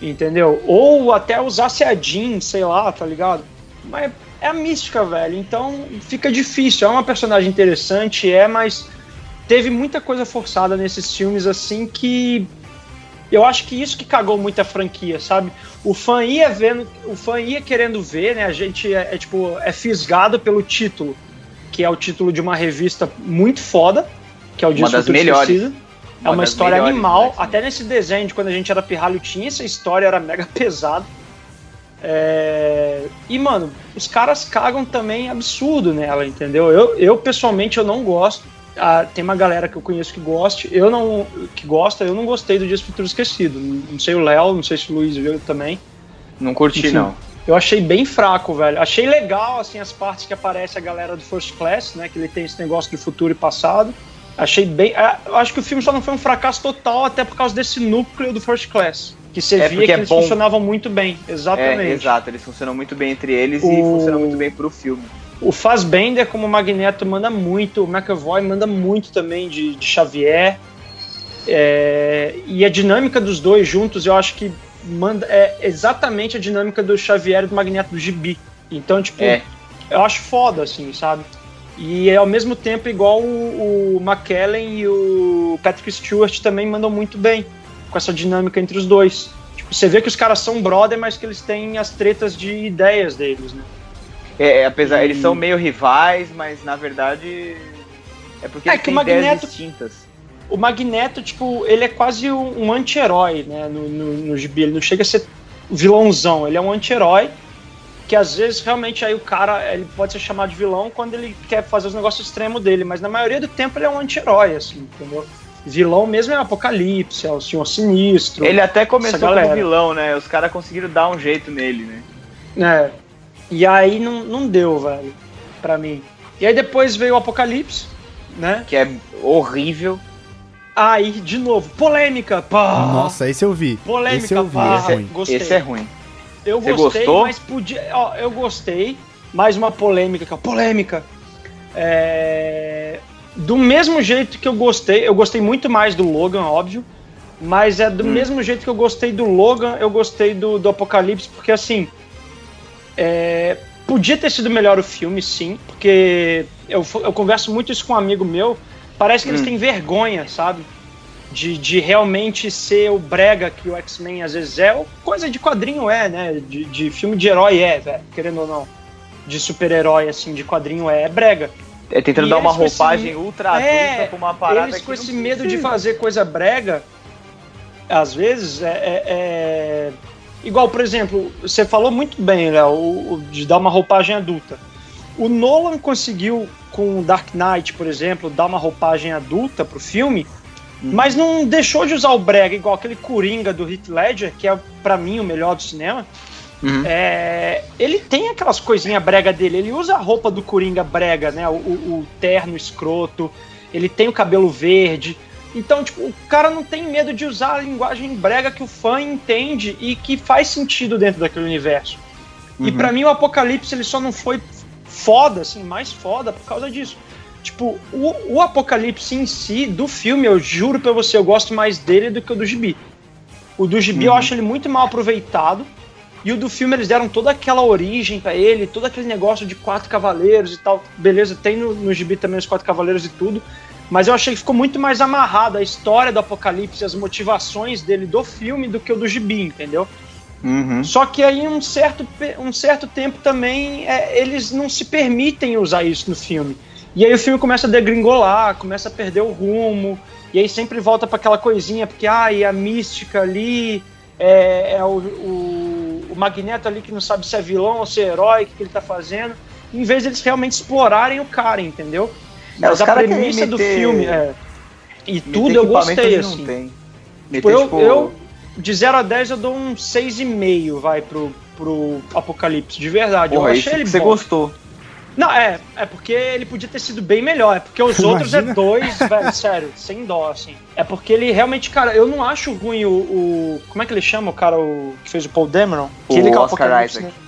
Entendeu? Ou até usasse a Jean, sei lá, tá ligado? Mas é a mística, velho. Então fica difícil. É uma personagem interessante, é, mas teve muita coisa forçada nesses filmes assim que eu acho que isso que cagou muita franquia, sabe? O fã ia vendo, o fã ia querendo ver, né? A gente é, é tipo é fisgado pelo título, que é o título de uma revista muito foda, que é o Disco Uma das melhores. É uma, história animal. Né? Até nesse desenho de quando a gente era pirralho tinha essa história, era mega pesado. É... E, mano, os caras cagam também absurdo nela, entendeu? Eu, eu pessoalmente, eu não gosto. Ah, tem uma galera que eu conheço que goste, eu não que gosta, eu não gostei do Dias Futuro Esquecido. Não sei o Léo, não sei se o Luiz viu também. Não curti, Enfim, não. Eu achei bem fraco, velho. Achei legal, assim, as partes que aparece a galera do First Class, né? Que ele tem esse negócio de futuro e passado. Achei bem. Eu acho que o filme só não foi um fracasso total, até por causa desse núcleo do First Class. Que você é via que é eles bom. funcionavam muito bem. Exatamente. É, exato, eles funcionam muito bem entre eles o... e funcionam muito bem pro filme. O Fassbender, como Magneto, manda muito. O McAvoy manda muito também de, de Xavier. É, e a dinâmica dos dois juntos, eu acho que manda é exatamente a dinâmica do Xavier e do Magneto do Gibi. Então, tipo, é. eu acho foda, assim, sabe? E ao mesmo tempo, igual o, o McKellen e o Patrick Stewart também mandam muito bem com essa dinâmica entre os dois. Tipo, você vê que os caras são brother, mas que eles têm as tretas de ideias deles, né? É, é apesar, e... eles são meio rivais, mas na verdade é porque é eles têm Magneto, ideias distintas. O Magneto, tipo, ele é quase um, um anti-herói, né? No, no, no gibi, ele não chega a ser vilãozão, ele é um anti-herói que às vezes realmente aí o cara ele pode ser chamado de vilão quando ele quer fazer os negócios extremos dele, mas na maioria do tempo ele é um anti-herói, assim, entendeu? Vilão mesmo é o Apocalipse, é o Senhor Sinistro. Ele até começou como vilão, né? Os caras conseguiram dar um jeito nele, né? É. E aí não, não deu, velho, pra mim. E aí depois veio o Apocalipse, né? Que é horrível. Aí, de novo, polêmica, pá! Nossa, esse eu vi. Polêmica, esse eu vi, pá! Esse é, gostei. esse é ruim. Eu Você gostei, gostou? mas podia. Ó, eu gostei. Mais uma polêmica, que é polêmica. É... Do mesmo jeito que eu gostei, eu gostei muito mais do Logan, óbvio. Mas é do hum. mesmo jeito que eu gostei do Logan, eu gostei do, do Apocalipse, porque assim. É... Podia ter sido melhor o filme, sim, porque eu, eu converso muito isso com um amigo meu. Parece que hum. eles têm vergonha, sabe? de, de realmente ser o brega que o X-Men às vezes é, ou coisa de quadrinho é, né? De, de filme de herói é, velho, querendo ou não. De super-herói, assim, de quadrinho é, é brega. É tentando e dar uma roupagem esse, ultra adulta é, com uma parada Eles com esse medo de fazer coisa brega, às vezes, é, é, é, Igual, por exemplo, você falou muito bem, Léo, de dar uma roupagem adulta. O Nolan conseguiu, com Dark Knight, por exemplo, dar uma roupagem adulta pro filme, mas não deixou de usar o brega igual aquele Coringa do Heath Ledger, que é para mim o melhor do cinema. Uhum. É, ele tem aquelas coisinhas brega dele, ele usa a roupa do Coringa brega, né? O, o, o, terno escroto, ele tem o cabelo verde. Então, tipo, o cara não tem medo de usar a linguagem brega que o fã entende e que faz sentido dentro daquele universo. Uhum. E para mim o Apocalipse ele só não foi foda, assim, mais foda por causa disso. Tipo, o, o Apocalipse em si, do filme, eu juro pra você, eu gosto mais dele do que o do Gibi. O do Gibi eu acho ele muito mal aproveitado. E o do filme eles deram toda aquela origem pra ele, todo aquele negócio de quatro cavaleiros e tal. Beleza, tem no, no Gibi também os quatro cavaleiros e tudo. Mas eu achei que ficou muito mais amarrada a história do Apocalipse, as motivações dele do filme do que o do Gibi, entendeu? Uhum. Só que aí um certo, um certo tempo também é, eles não se permitem usar isso no filme. E aí o filme começa a degringolar, começa a perder o rumo, e aí sempre volta para aquela coisinha, porque ah, e a mística ali, é, é o, o, o Magneto ali que não sabe se é vilão ou se é herói, o que, que ele tá fazendo, em vez deles realmente explorarem o cara, entendeu? É, os Mas a premissa do meter- filme, é, e Meter tudo eu gostei, assim. tem. Tipo, Meter, eu, tipo, eu, de 0 a 10, eu dou um 6,5, vai, pro, pro Apocalipse, de verdade. porra, eu achei ele você bom. gostou. Não, é, é porque ele podia ter sido bem melhor, é porque os outros é Imagina. dois, velho, sério, sem dó, assim. É porque ele realmente, cara, eu não acho ruim o, o- Como é que ele chama o cara o, que fez o Paul Dameron? O que ele que é Oscar Apocalipse, Isaac. né?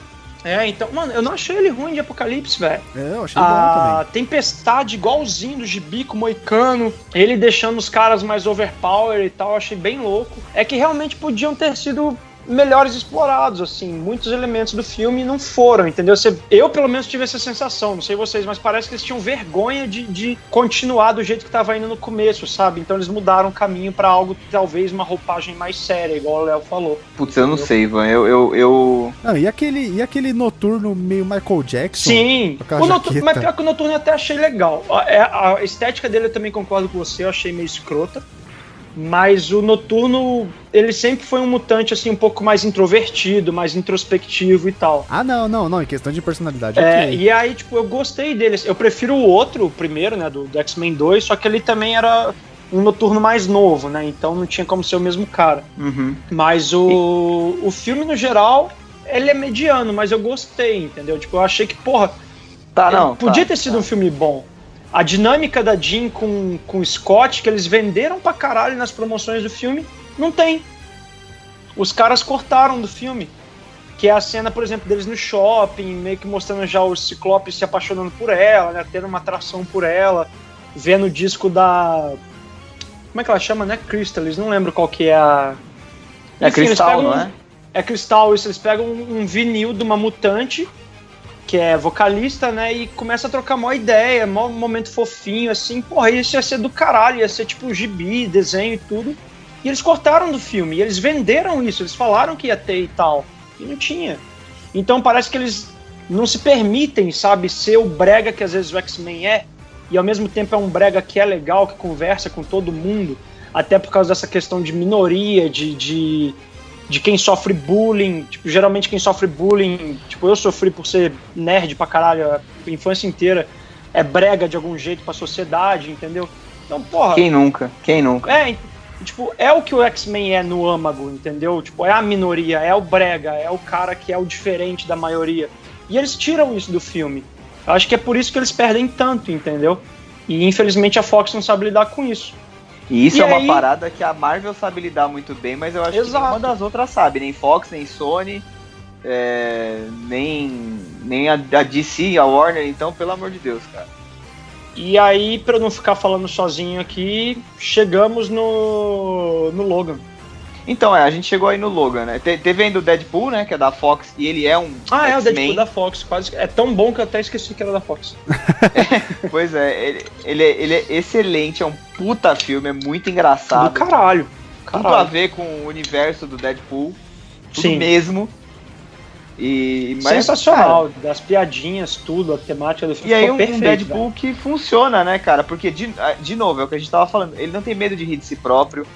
É, então, mano, eu não achei ele ruim de Apocalipse, velho. É, eu achei bom A também. Tempestade igualzinho do Gibi com o Moicano, ele deixando os caras mais overpower e tal, eu achei bem louco. É que realmente podiam ter sido melhores explorados, assim, muitos elementos do filme não foram, entendeu? Você- eu, pelo menos, tive essa sensação, não sei vocês, mas parece que eles tinham vergonha de, de continuar do jeito que tava indo no começo, sabe? Então eles mudaram o caminho pra algo, talvez uma roupagem mais séria, igual o Léo falou. Putz, eu não Entendeu? sei, Ivan. Eu, eu, eu... Não, e aquele, e aquele noturno meio Michael Jackson? Sim, o noturno, mas pior que o Noturno eu até achei legal. A, é- a estética dele eu também concordo com você, eu achei meio escrota. Mas o Noturno, ele sempre foi um mutante assim um pouco mais introvertido, mais introspectivo e tal. Ah, não, não, não, em questão de personalidade. É, ok. e aí, tipo, eu gostei dele. Eu prefiro o outro, o primeiro, né, do, do X-Men 2, só que ele também era um noturno mais novo, né? Então não tinha como ser o mesmo cara. Uhum. Mas o, o filme, no geral, ele é mediano, mas eu gostei, entendeu? Tipo, eu achei que, porra, Tá, ele não. podia tá, ter sido tá. um filme bom. A dinâmica da Jean com, com o Scott, que eles venderam pra caralho nas promoções do filme, não tem. Os caras cortaram do filme. Que é a cena, por exemplo, deles no shopping, meio que mostrando já o Ciclope se apaixonando por ela, né? Tendo uma atração por ela, vendo o disco da. Como é que ela chama, né? Crystals, não lembro qual que é a. É Enfim, cristal, não um- é? é cristal, isso. Eles pegam um, um vinil de uma mutante, que é vocalista, né? E começa a trocar mó ideia, mó momento fofinho, assim. Porra, isso ia ser do caralho, ia ser tipo gibi, desenho e tudo. E eles cortaram do filme, e eles venderam isso, eles falaram que ia ter e tal. E não tinha. Então parece que eles não se permitem, sabe, ser o brega que às vezes o X-Men é, e ao mesmo tempo é um brega que é legal, que conversa com todo mundo, até por causa dessa questão de minoria, de, de, de quem sofre bullying. Tipo, geralmente quem sofre bullying, tipo, eu sofri por ser nerd pra caralho a infância inteira, é brega de algum jeito pra sociedade, entendeu? Então, porra. Quem nunca? Quem nunca? É, tipo, é o que o X-Men é no âmago, entendeu? Tipo, é a minoria, é o brega, é o cara que é o diferente da maioria. E eles tiram isso do filme. Eu acho que é por isso que eles perdem tanto, entendeu? E infelizmente a Fox não sabe lidar com isso. E isso E é uma aí- parada que a Marvel sabe lidar muito bem, mas eu acho que Exato. nenhuma das outras sabe. Nem Fox, nem Sony, é, nem, nem a, a DC, a Warner. Então, pelo amor de Deus, cara. E aí, pra eu não ficar falando sozinho aqui, chegamos no, no Logan. Então, é, a gente chegou aí no Logan, né? Te- Teve ainda o Deadpool, né? Que é da Fox, e ele é um Ah, é o. Deadpool da Fox, quase. É tão bom que eu até esqueci que era da Fox. Pois é, ele, ele, é, ele é excelente, é um puta filme, é muito engraçado. Do caralho. Tudo a Caralho. ver com o universo do Deadpool. Tudo Sim. mesmo. E, mas, Sensacional. Das piadinhas, tudo, a temática do cara, filme. e aí um, perfeito, um Deadpool que funciona, né, cara? Porque, de, ah, de novo, é o que a gente tava falando, ele não tem medo de rir de si próprio.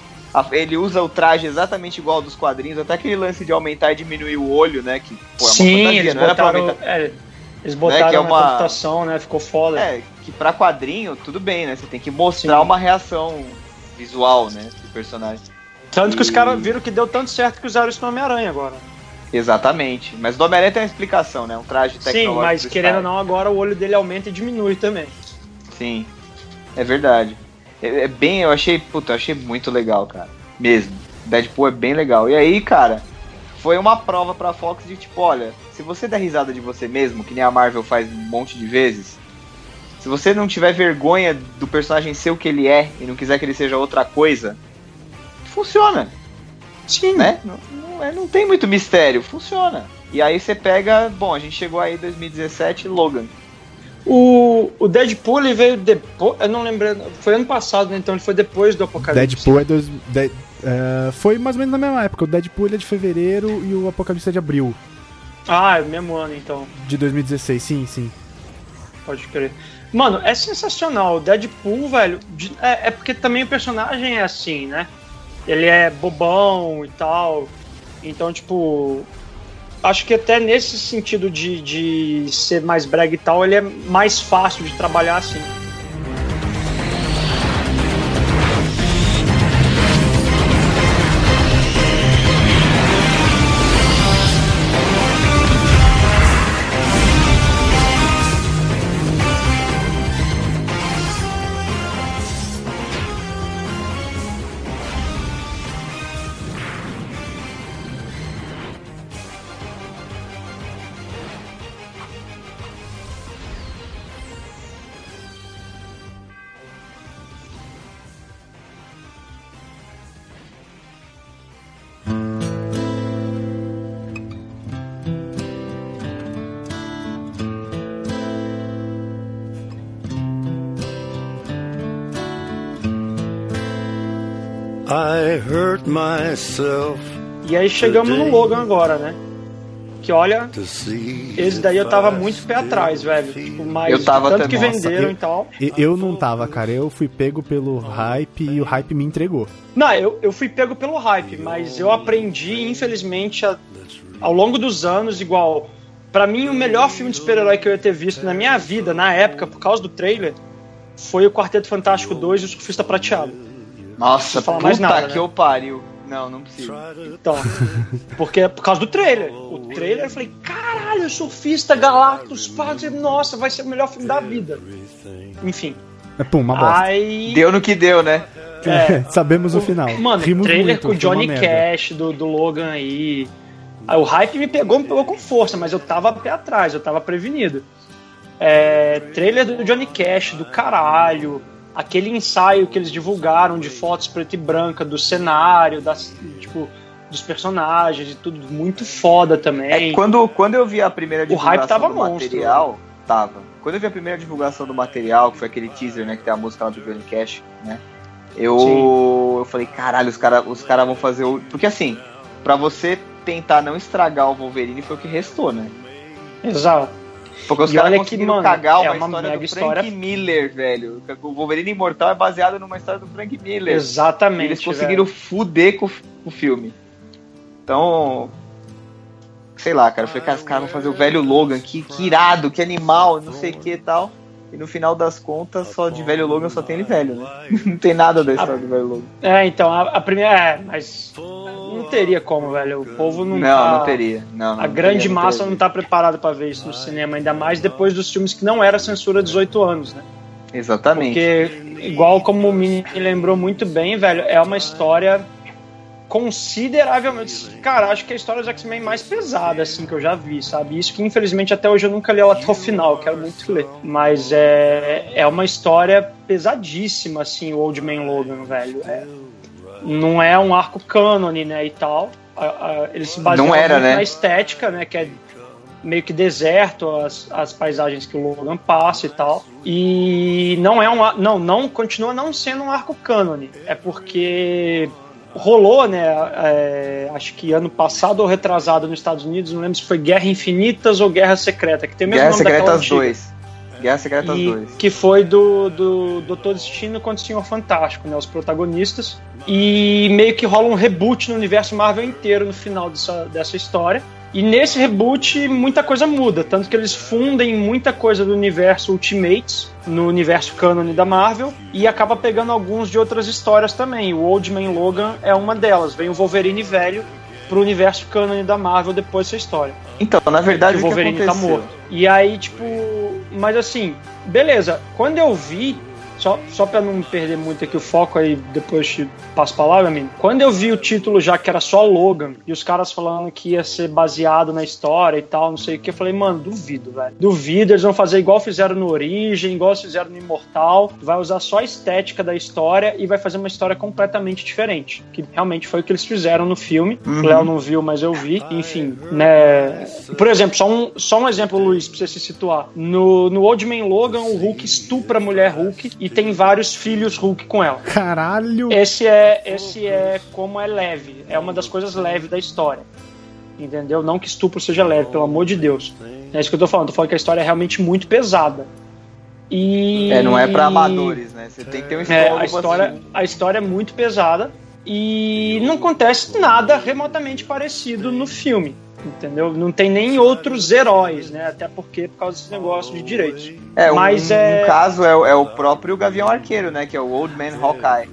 Ele usa o traje exatamente igual ao dos quadrinhos, até aquele lance de aumentar e diminuir o olho, né? Que pô, é uma Sim, fantasia, eles botaram, aumentar. é, eles botaram que é uma- computação, né? Ficou foda. É, que pra quadrinho, tudo bem, né? Você tem que mostrar Sim. uma reação visual, né? Do personagem. Tanto que os E- caras viram que deu tanto certo que usaram isso no Homem-Aranha agora. Exatamente. Mas do Homem-Aranha tem uma explicação, né? Um traje Sim, tecnológico. mas do querendo ou não, agora o olho dele aumenta e diminui também. Sim, é verdade. É, é bem, eu achei, puta, eu achei muito legal, cara. Mesmo. Deadpool é bem legal. E aí, cara, foi uma prova pra Fox de tipo, olha, se você der risada de você mesmo, que nem a Marvel faz um monte de vezes, se você não tiver vergonha do personagem ser o que ele é e não quiser que ele seja outra coisa, funciona. Sim. Né? Não, não, é, não tem muito mistério, funciona. E aí você pega, bom, a gente chegou aí em 2017, Logan. O, o Deadpool ele veio depois. Eu não lembro. Foi ano passado, né? Então ele foi depois do Apocalipse. Deadpool é dois, de, é, foi mais ou menos na mesma época. O Deadpool ele é de fevereiro e o Apocalipse é de abril. Ah, é o mesmo ano então. De 2016, sim, sim. Pode crer. Mano, é sensacional. O Deadpool, velho. de- é, é porque também o personagem é assim, né? Ele é bobão e tal. Então, tipo. Acho que até nesse sentido de, de ser mais brega e tal, ele é mais fácil de trabalhar assim. E aí chegamos no Logan agora, né? Que olha, esse daí eu tava muito pé atrás, velho. Tipo, mas Eu tava tanto que Nossa, venderam eu- e tal. Eu não tava, cara. Eu fui pego pelo hype e o hype me entregou. Não, eu, eu fui pego pelo hype, mas eu aprendi, infelizmente, a- ao longo dos anos, igual. Pra mim, o melhor filme de super-herói que eu ia ter visto na minha vida, na época, por causa do trailer, foi o Quarteto Fantástico 2 e o Surfista Prateado. Nossa, puta mais nada, que né? eu pariu. Não, não precisa. Então, porque é por causa do trailer. O trailer eu falei, caralho, Surfista, Galactus, Padre, nossa, vai ser o melhor filme da vida. Enfim. É, pum, uma bosta. Aí. Deu no que deu, né? é, Sabemos o final. Mano, Rimos trailer muito, com o Johnny. Cash do, do Logan aí. Aí o hype me pegou, me pegou com força, mas eu tava pé atrás, eu tava prevenido. É, trailer do Johnny Cash, do caralho. Aquele ensaio que eles divulgaram de fotos preto e branca do cenário, das, tipo, dos personagens e tudo, muito foda também. É, quando, quando eu vi a primeira O divulgação hype tava do monstro. material, tava. Quando eu vi a primeira divulgação do material, que foi aquele teaser, né, que tem a música lá do Johnny Cash, né? Eu, Sim. eu falei, caralho, os caras os cara vão fazer o. Porque assim, pra você tentar não estragar o Wolverine foi o que restou, né? Exato. Porque os caras conseguiram mano, cagar é uma, uma história do história. Frank Miller, velho. O Wolverine Imortal é baseado numa história do Frank Miller. Exatamente. eles conseguiram velho. fuder com, o- filme. Então. Sei lá, cara. Eu falei, cara, os caras vão fazer o velho Logan, que, que irado, que animal, não sei o que e tal. E no final das contas, só de velho Logan só tem ele velho, né? Não tem nada da história do velho Logan. É, então, a, a primeira. É, mas. Não teria como, velho. O povo não Não, tá- não teria. Não, não A grande teria, massa teria. não tá preparada pra ver isso no cinema, ainda mais depois dos filmes que não era censura 18 anos, né? Exatamente. Porque, igual como o Mini lembrou muito bem, velho, é uma história consideravelmente. Cara, acho que é a história dos X-Men mais pesada, assim, que eu já vi, sabe? Isso que infelizmente até hoje eu nunca li ela até o final, quero muito ler. Mas é, é uma história pesadíssima, assim, o Old Man Logan, velho. É, não é um arco cânone, né, e tal. Eles se baseiam Não era, né? na estética, né, que é meio que deserto as, as paisagens que o Logan passa e tal. E não é um não, não continua não sendo um arco cânone. É porque rolou, né, é, acho que ano passado ou retrasado nos Estados Unidos, não lembro se foi Guerra Infinitas ou Guerra Secreta, que tem o mesmo Guerra nome Secretas antiga. 2. Guerra Secretas E 2. que foi do, do Doutor Destino contra o Senhor Fantástico, né? Os protagonistas. E meio que rola um reboot no universo Marvel inteiro no final dessa, dessa história. E nesse reboot muita coisa muda, tanto que eles fundem muita coisa do universo Ultimates, no universo cânone da Marvel, e acaba pegando alguns de outras histórias também. O Old Man Logan é uma delas. Vem o Wolverine velho pro universo cânone da Marvel depois dessa história Então, na verdade, o o que Wolverine tá morto. E aí, tipo, mas assim, beleza. Quando eu vi, só, só pra não perder muito aqui o foco aí, depois te passo a palavra, mim. Quando eu vi o título já que era só Logan, e os caras falando que ia ser baseado na história e tal, não sei o que, eu falei, mano, duvido, velho. Duvido, eles vão fazer igual fizeram no Origem, igual fizeram no Imortal, vai usar só a estética da história e vai fazer uma história completamente diferente. Que realmente foi o que eles fizeram no filme. O Léo não viu, mas eu vi. Enfim, né. Por exemplo, só um, só um exemplo, Luiz, pra você se situar. No, no Old Man Logan, o Hulk estupra a mulher Hulk e tem vários filhos Hulk com ela. Caralho! Esse é, esse é como é leve. É uma das coisas leves da história. Entendeu? Não que estupro seja leve, pelo amor de Deus. É isso que eu tô falando. Tô falando que a história é realmente muito pesada. E. É, não é pra amadores, né? Você tem que ter um É, a história, assim. a história é muito pesada e não acontece nada remotamente parecido no filme. Entendeu? Não tem nem outros heróis, né? Até porque por causa desse negócio de direitos. É, um, Mas um é- caso é, o- é o próprio Gavião Arqueiro, né? Que é o Old Man Hawkeye.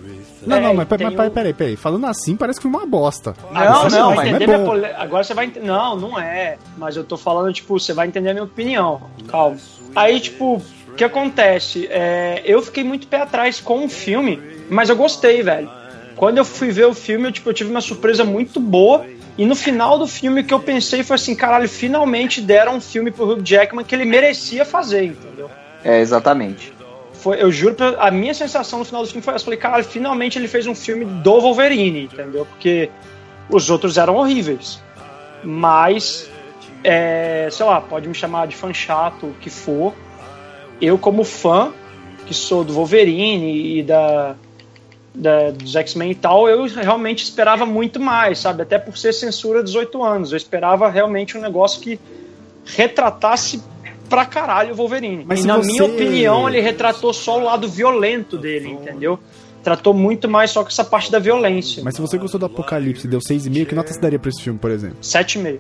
Não, É, não, mas, o- peraí, peraí. Falando assim, parece que foi uma bosta. Não, vai mas entender é pole- Agora você vai entender. Não, não é. Mas eu tô falando, tipo, você vai entender a minha opinião. Calma. Aí, tipo, o que acontece? É, eu fiquei muito pé atrás com o filme, mas eu gostei, velho. Quando eu fui ver o filme, eu, tipo, eu tive uma surpresa muito boa. E no final do filme, o que eu pensei foi assim: caralho, finalmente deram um filme pro Hugh Jackman que ele merecia fazer, entendeu? É, exatamente. Foi, eu juro, a minha sensação no final do filme foi essa. Eu falei, caralho, finalmente ele fez um filme do Wolverine, entendeu? Porque os outros eram horríveis. Mas, é, sei lá, pode me chamar de fã chato, o que for. Eu, como fã, que sou do Wolverine e da, da- dos X-Men e tal, eu realmente esperava muito mais, sabe? Até por ser censura 18 anos. Eu esperava realmente um negócio que retratasse pra caralho o Wolverine. Mas e na você- minha opinião, ele retratou só o lado violento dele, entendeu? Tratou muito mais só com essa parte da violência. Mas se você gostou do Apocalipse e deu 6,5, que nota você daria pra esse filme, por exemplo? 7,5.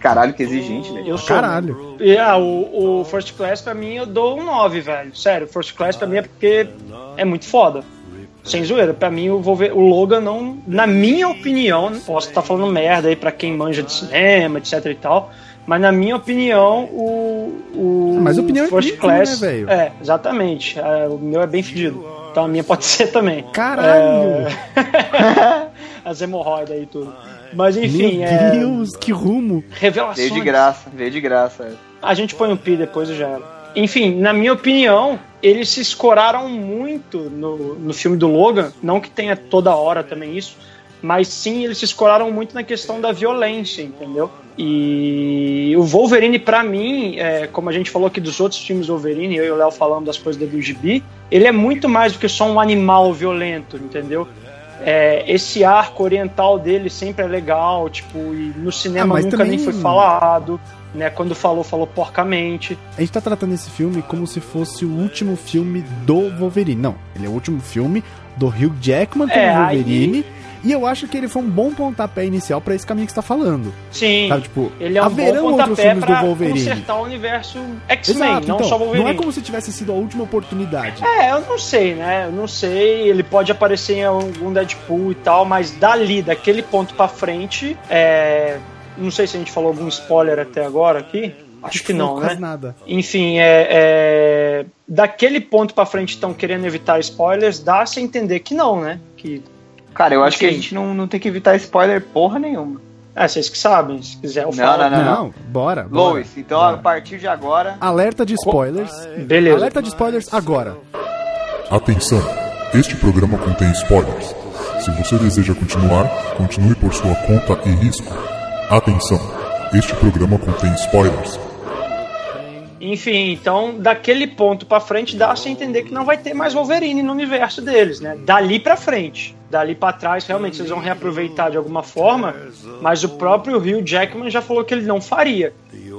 Caralho, que exigente, velho. Eu sou. Caralho. E, ah, o, o First Class pra mim eu dou um 9, velho. Sério, First Class pra mim é porque é muito foda. Sem zoeira, pra mim o, Wolver- o Logan não. Na minha opinião, posso estar falando merda aí pra quem manja de cinema, etc e tal. Mas na minha opinião, o. o Mas a opinião é First crítica, Class. né, velho? É, exatamente. É, o meu é bem fedido. Então a minha pode ser também. Caralho! É... As hemorroidas aí e tudo. Mas enfim, Meu é. Deus, que rumo! Revelações. Veio de graça, veio de graça. é. A gente põe um pi depois e já era. Enfim, na minha opinião, eles se escoraram muito no, no filme do Logan. Não que tenha toda hora também isso, mas sim eles se escoraram muito na questão da violência, entendeu? E o Wolverine, pra mim, é, como a gente falou aqui dos outros filmes do Wolverine, eu e o Léo falando das coisas do gibi, ele é muito mais do que só um animal violento, entendeu? É, esse arco oriental dele sempre é legal, tipo, e no Ah, cinema mas nunca também- nem foi falado, né? Quando falou, falou porcamente. A gente tá tratando esse filme como se fosse o último filme do Wolverine. Não, ele é o último filme do Hugh Jackman como É, Wolverine. E eu acho que ele foi um bom pontapé inicial pra esse caminho que você tá falando. Sim, Sabe, tipo, ele é um haverão bom outros pontapé filmes do pra Wolverine. consertar o universo X-Men, não então, só Wolverine. não é como se tivesse sido a última oportunidade. É, eu não sei, né? Eu não sei. Ele pode aparecer em algum Deadpool e tal, mas dali, daquele ponto pra frente, é. Não sei se a gente falou algum spoiler até agora aqui. Acho que não, né? nada. Enfim, é, é, daquele ponto pra frente estão querendo evitar spoilers, dá-se a entender que não, né? Que Cara, eu acho que a gente não, não tem que evitar spoiler porra nenhuma. é, vocês que sabem, se quiser eu Não, falo. não, Não, não. bora, bora. Lois, então a partir de agora. Alerta de spoilers. Beleza. Alerta de spoilers agora. Atenção! Este programa contém spoilers. Se você deseja continuar, continue por sua conta e risco. Atenção! Este programa contém spoilers. Enfim, então daquele ponto pra frente dá-se a entender que não vai ter mais Wolverine no universo deles, né? Dali pra frente. Dali pra trás, realmente, eles vão reaproveitar de alguma forma, mas o próprio Hugh Jackman já falou que ele não faria.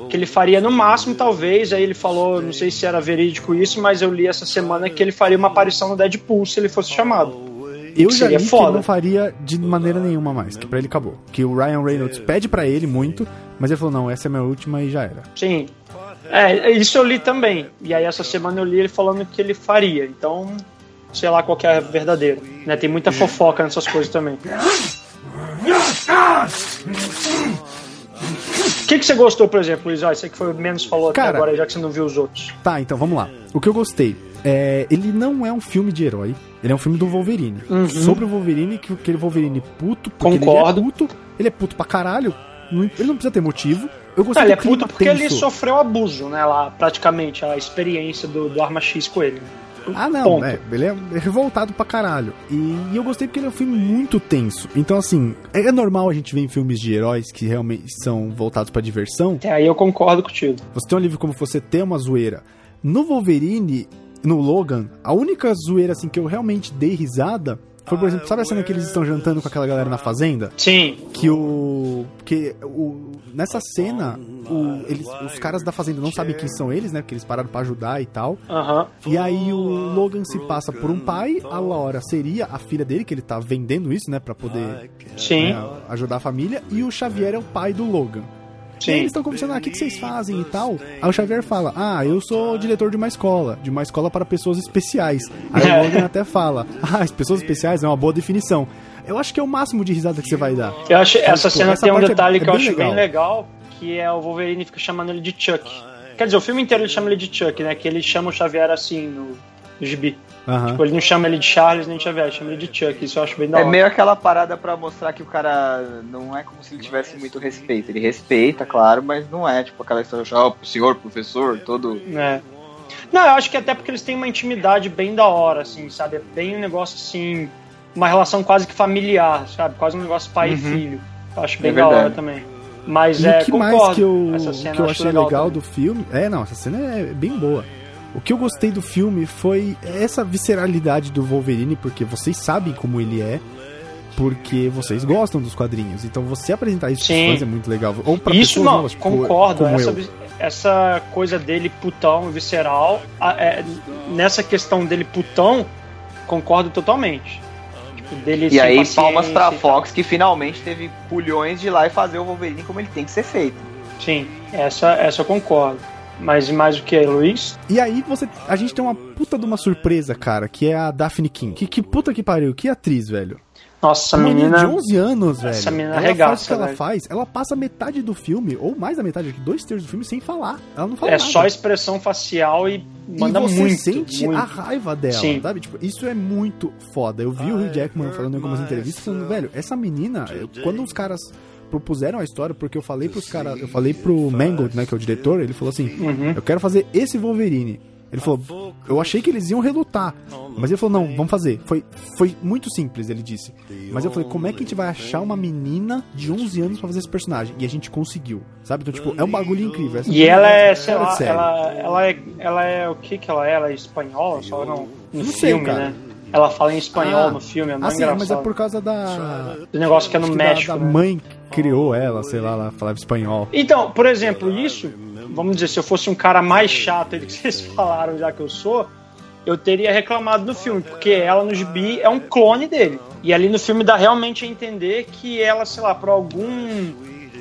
Que ele faria no máximo, talvez, aí ele falou, não sei se era verídico isso, mas eu li essa semana que ele faria uma aparição no Deadpool se ele fosse chamado. Eu já li Seria que ele foda. não faria de maneira nenhuma mais, que pra ele acabou. Que o Ryan Reynolds pede pra ele muito, mas ele falou, não, essa é a minha última e já era. Sim. É, isso eu li também. E aí essa semana eu li ele falando que ele faria. Então, sei lá qual que é a verdadeira. Né? Tem muita fofoca nessas coisas também. O que, que você gostou, por exemplo, Luiz? Ah, você que foi o menos falou até Cara, agora, já que você não viu os outros. Tá, então vamos lá. O que eu gostei. é, ele não é um filme de herói. Ele é um filme do Wolverine. Uhum. Sobre o Wolverine, que aquele Wolverine puto, porque Concordo. ele é puto. Ele é puto pra caralho. Ele não precisa ter motivo. Eu gostei Não, ele é puto porque ele tenso. sofreu abuso, né? Lá, praticamente, a experiência do, do Arma X com ele. Ah, não, Ponto. é, ele é revoltado pra caralho. E, e eu gostei porque ele é um filme muito tenso. Então, assim, é é normal a gente ver em filmes de heróis que realmente são voltados pra diversão. Até aí eu concordo contigo. Você tem um livro como você ter uma zoeira. No Wolverine, no Logan, a única zoeira assim que eu realmente dei risada foi, por exemplo, sabe a cena que eles estão jantando com aquela galera na fazenda? Sim, Que o. Que o. Nessa cena, o, eles, os caras da fazenda não sabem quem são eles, né? Porque eles pararam pra ajudar e tal. aham. E aí o Logan se passa por um pai, a Laura seria a filha dele, que ele tá vendendo isso, né? Pra poder Sim, né, ajudar a família. E o Xavier é o pai do Logan. E aí sim. eles estão conversando, ah, o que, que vocês fazem e tal. Aí o Xavier fala, ah, eu sou diretor de uma escola, de uma escola para pessoas especiais. Aí o Logan até fala, ah, as pessoas especiais é uma boa definição. Eu acho que é o máximo de risada que você vai dar. Eu acho essa tipo, cena essa tem um é- detalhe é que eu bem acho legal. bem legal, que é o Wolverine fica chamando ele de Chuck. Quer dizer, o filme inteiro ele chama ele de Chuck, né? Que ele chama o Xavier assim no, no gibi. Aham. Tipo, ele não chama ele de Charles nem de Xavier, ele chama ele de Chuck. Isso eu acho bem da É hora. meio aquela parada pra mostrar que o cara não é como se ele tivesse muito respeito. Ele respeita, claro, mas não é tipo aquela história, ah, o senhor professor, todo. É. Não, eu acho que até porque eles têm uma intimidade bem da hora, assim, sabe? É bem um negócio assim, uma relação quase que familiar, sabe? Quase um negócio pai e filho. Eu acho bem É da hora também. Mas E é, o que concordo. mais que eu, Essa cena que eu achei legal, também. do filme. É, não, essa cena é bem boa. O que eu gostei do filme foi essa visceralidade do Wolverine, porque vocês sabem como ele é, porque vocês gostam dos quadrinhos. Então você apresentar isso Sim. pros fãs é muito legal. Ou pra Isso não, novas, tipo, concordo. como Essa, essa coisa dele putão, visceral, a- é, nessa questão dele putão, concordo totalmente. Tipo, dele E aí, palmas pra. Fox, que finalmente teve culhões de ir lá e fazer o Wolverine como ele tem que ser feito. Sim, essa, essa eu concordo. Mas e mais o que, Luiz? E aí você, a gente tem uma puta de uma surpresa, cara, que é a Daphne King. Que, que puta que pariu, que atriz, velho. Nossa, essa Uma menina. de 11 anos, velho. Essa menina ela arregaça, faz o que ela velho. faz, ela passa metade do filme, ou mais da metade, dois terços do filme, sem falar. Ela não fala É nada. só expressão facial e manda e você muito. sente muito. a raiva dela, Sim. sabe? Tipo, isso é muito foda. Eu vi o Hugh Jackman falando em algumas entrevistas, falando, velho, essa menina, quando os caras propuseram a história, porque eu falei pros caras, eu falei pro Mangold, né, que é o diretor, ele falou assim, Uhum. eu quero fazer esse Wolverine. Ele falou, eu achei que eles iam relutar, mas ele falou, não, vamos fazer. Foi, foi muito simples, ele disse. Mas eu falei, como é que a gente vai achar uma menina de 11 anos pra fazer esse personagem? E a gente conseguiu, sabe? Então, tipo, é um bagulho incrível. Essa E ela é, sei fora de lá, ela, ela, é, ela é o que que ela é? Ela é espanhola? Só não, Não sei, filme, cara. né? Ela fala em espanhol Ah, no filme, é Ah, muito sim, mas é por causa da. O negócio que é no que México, Da, né? mãe criou ela, sei lá, ela falava espanhol. Então, por exemplo, isso, vamos dizer, se eu fosse um cara mais chato do que vocês falaram já que eu sou, eu teria reclamado no filme, porque ela no gibi é um clone dele. E ali no filme dá realmente a entender que ela, sei lá, por algum.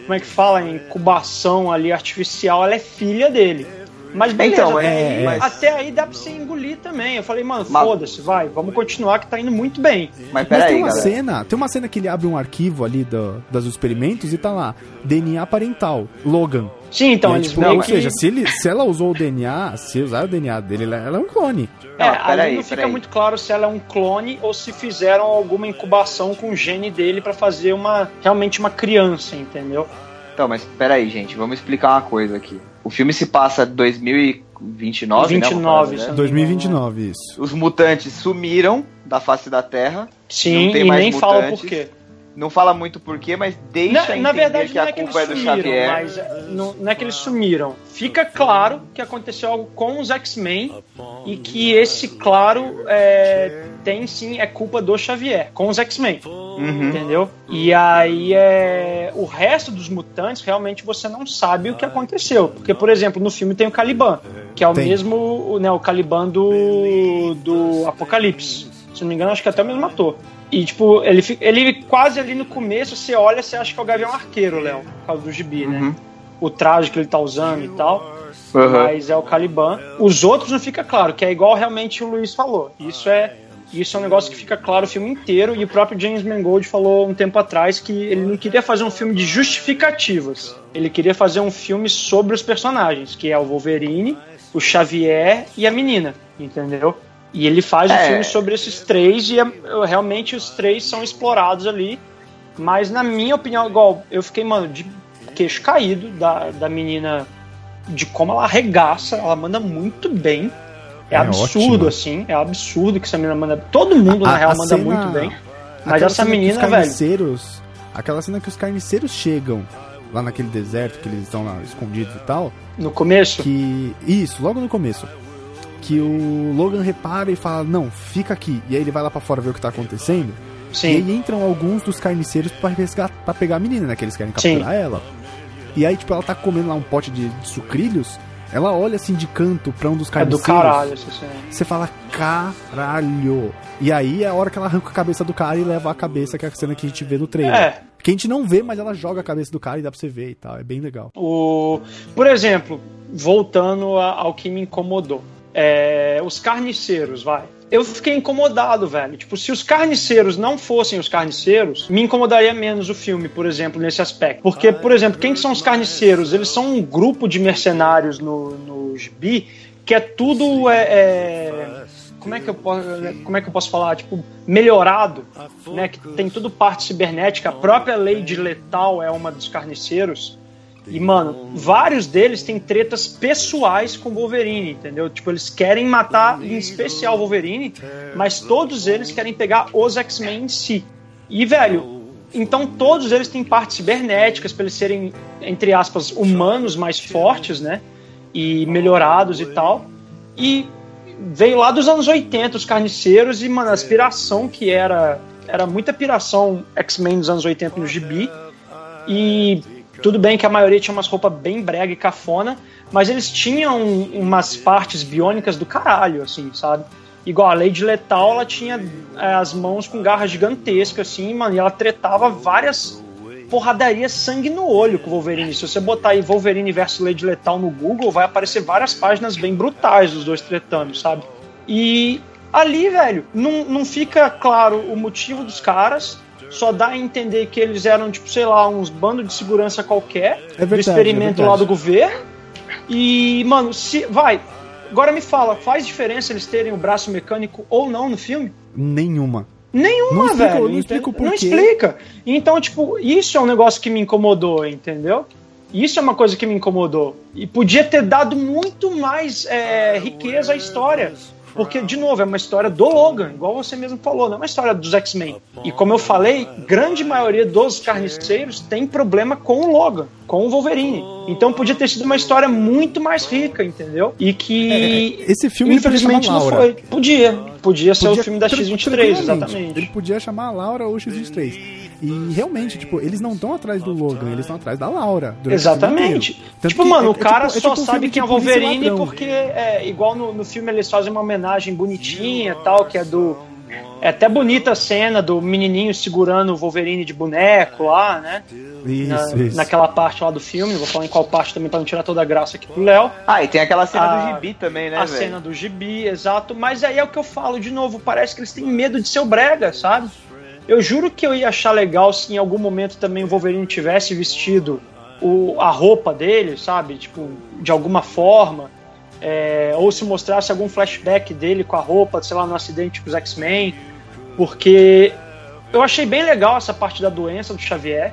Como é que fala? Incubação ali artificial, ela é filha dele. Mas beleza, Então, até, é, aí, mas- até aí dá pra você engolir também. Eu falei, mano, Mas- foda-se, vai, vamos continuar que tá indo muito bem. Mas Mas peraí, tem uma galera. cena, tem uma cena que ele abre um arquivo ali do, dos experimentos e tá lá, DNA parental, Logan. Sim, então, aí, eles tipo, meio ou que... seja, se, ele, se ela usou o DNA, se usar o DNA dele, ela, é um clone. É, Não, ali peraí, não fica peraí. muito claro se ela é um clone ou se fizeram alguma incubação com o gene dele pra fazer uma realmente uma criança, entendeu? Então, mas peraí, gente, vamos explicar uma coisa aqui. O filme se passa 2029, né? uma 29, parada se dessa. eu não 2029, isso. Os mutantes sumiram da face da Terra. Sim, Não tem e mais nem fala mutantes. por quê. Não fala muito porquê, mas deixa Na, entender na verdade, que não a é que eles culpa é do sumiram, Xavier. mas é, não, não é que eles sumiram. Fica claro que aconteceu algo com os X-Men e que esse, claro, é, tem sim, é culpa do Xavier, com os X-Men. Uhum. Entendeu? E aí é. O resto dos mutantes realmente você não sabe o que aconteceu. Porque, por exemplo, no filme tem o Caliban, que é o Tem. mesmo. Né, o Caliban do. do Apocalipse. Se não me engano, acho que até o mesmo ator. E, tipo, ele, ele quase ali no começo, você olha, você acha que é o Gavião Arqueiro, Léo, por causa do gibi, né? Uhum. O traje que ele tá usando e tal. Uhum. Mas é o Caliban. Os outros não fica claro, que é igual realmente o Luiz falou. Isso é. Isso é um negócio que fica claro o filme inteiro, e o próprio James Mangold falou um tempo atrás que ele não queria fazer um filme de justificativas. Ele queria fazer um filme sobre os personagens, que é o Wolverine, o Xavier e a menina. entendeu? E ele faz o É. filme sobre esses três e é- realmente os três são explorados ali. Mas na minha opinião, igual, eu fiquei, mano, de queixo caído da, da menina, de como ela arregaça, ela manda muito bem. É, É absurdo, ótima. assim, é absurdo que essa menina manda. Todo mundo, na A- real, a manda cena- muito bem. Mas essa menina, os velho. carniceiros, Aquela cena que os carniceiros chegam lá naquele deserto que eles estão lá escondidos e tal. No começo? Que. Isso, logo no começo. Que o Logan repara e fala, não, fica aqui. E aí ele vai lá pra fora ver o que tá acontecendo. E Sim. aí entram alguns dos carniceiros pra, resgatar, pra pegar a menina, né? Que eles querem capturar ela. E aí, tipo, ela tá comendo lá um pote de, de sucrilhos. Ela olha assim de canto pra um dos É do carniceiros. caralho cena. Você fala, caralho. E aí é a hora que ela arranca a cabeça do cara e leva a cabeça, que é a cena que a gente vê no trailer. É. Que a gente não vê, mas ela joga a cabeça do cara e dá pra você ver e tal. É bem legal. O, por exemplo, voltando ao que me incomodou. É, os carniceiros, vai. Eu fiquei incomodado, velho. Tipo, se os carniceiros não fossem os carniceiros, me incomodaria menos o filme, por exemplo, nesse aspecto. Porque, por exemplo, quem que são os carniceiros? Eles são um grupo de mercenários no, no gibi que é tudo. É, é, como, é que eu posso, como é que eu posso falar? Tipo, melhorado, né? Que tem tudo parte cibernética. A própria Lady Letal é uma dos carniceiros. E, mano, vários deles têm tretas pessoais com o Wolverine, entendeu? Tipo, eles querem matar, em especial o Wolverine, mas todos eles querem pegar os X-Men em si. E, velho, então todos eles têm partes cibernéticas para eles serem, entre aspas, humanos mais fortes, né? E melhorados e tal. E veio lá dos anos 80 os carniceiros e, mano, a aspiração que era. Era muita piração X-Men dos anos 80 no gibi. E tudo bem que a maioria tinha umas roupas bem brega e cafona, mas eles tinham umas partes biônicas do caralho, assim, sabe? Igual a Lady Letal, ela tinha é, as mãos com garras gigantescas, assim, mano, e ela tretava várias porradarias sangue no olho com o Wolverine. Se você botar aí Wolverine versus Lady Letal no Google, vai aparecer várias páginas bem brutais dos dois tretando, sabe? E ali, velho, não, não fica claro o motivo dos caras, só dá a entender que eles eram, tipo, sei lá, uns bandos de segurança qualquer, É verdade, do experimento é lá do governo. E, mano, se. Vai, agora me fala, faz diferença eles terem o braço mecânico ou não no filme? Nenhuma. Nenhuma, Não explica- velho. não entende? explica o Não explica. Então, tipo, isso é um negócio que me incomodou, entendeu? Isso é uma coisa que me incomodou. E podia ter dado muito mais é, riqueza à história. Porque, de novo, é uma história do Logan, igual você mesmo falou, não é uma história dos X-Men. E como eu falei, grande maioria dos carniceiros tem problema com o Logan, com o Wolverine. Então podia ter sido uma história muito mais rica, entendeu? E que. Esse filme ele podia Infelizmente não foi. Podia. Podia ser Podia o filme da tran- X23, tranquilamente. exatamente. Ele podia chamar a Laura ou X23. E realmente, tipo, eles não estão atrás do Logan, eles estão atrás da Laura. o Exatamente. Tipo, mano, é- o é cara tipo- é só tipo sabe quem é e Wolverine ladrão. porque, é, igual no, no filme, eles fazem uma homenagem bonitinha e tal, que é do. É até bonita a cena do menininho segurando o Wolverine de boneco lá, né? Isso, Na- isso. Naquela parte lá do filme. Vou falar em qual parte também pra não tirar toda a graça aqui pro Léo. Ah, e tem aquela cena A- do gibi também, né, a velho? cena do gibi, exato. Mas aí é o que eu falo de novo, parece que eles têm medo de ser o brega, sabe? Eu juro que eu ia achar legal se em algum momento também o Wolverine tivesse vestido o, a roupa dele, sabe? Tipo, de alguma forma. É, ou se mostrasse algum flashback dele com a roupa, sei lá, no acidente com os X-Men. Porque eu achei bem legal essa parte da doença do Xavier.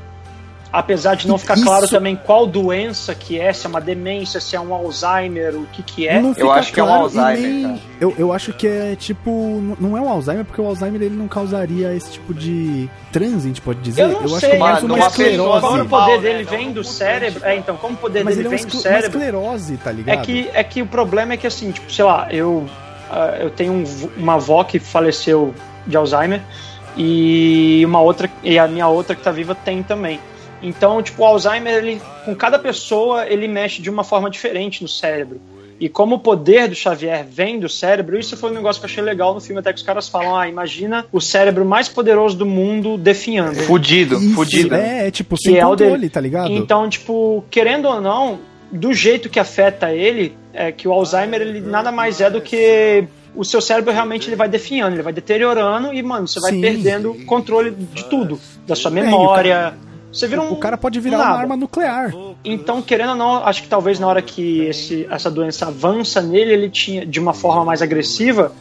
Apesar de não ficar Isso- claro também qual doença que é, se é uma demência, se é um Alzheimer, o que que é. Não Eu acho que é um claro Alzheimer, nem- cara. Eu, eu acho que é tipo. Não é um Alzheimer, porque o Alzheimer ele não causaria esse tipo de transe, a gente pode dizer. Eu não acho sei, que é mais mas uma numa esclerose. como o poder dele Não vem num do cérebro. É, então, como o poder Mas dele ele é vem uma do escle- uma cérebro. esclerose, tá É ligado? que, é que o problema é que, assim, tipo, sei lá, eu, ah, eu tenho um uma avó que faleceu de Alzheimer e uma outra, e a minha outra que tá viva tem também. Então, tipo, o Alzheimer, ele, com cada pessoa, ele mexe de uma forma diferente no cérebro. E como o poder do Xavier vem do cérebro, isso foi um negócio que eu achei legal no filme, até que os caras falam, ah, imagina o cérebro mais poderoso do mundo definhando. Fudido, Isso, fudido. É, é tipo, sem é o controle, dele. tá ligado? Então, tipo, querendo ou não, do jeito que afeta ele, é que o Alzheimer ele nada mais é do que o seu cérebro realmente ele vai definhando, ele vai deteriorando e, mano, você vai Sim. perdendo controle de tudo, da sua É, e memória, Você vira um. O cara pode virar nada. uma arma nuclear. Então, querendo ou não, acho que talvez na hora que esse, essa doença avança nele, ele tinha, de uma forma mais agressiva,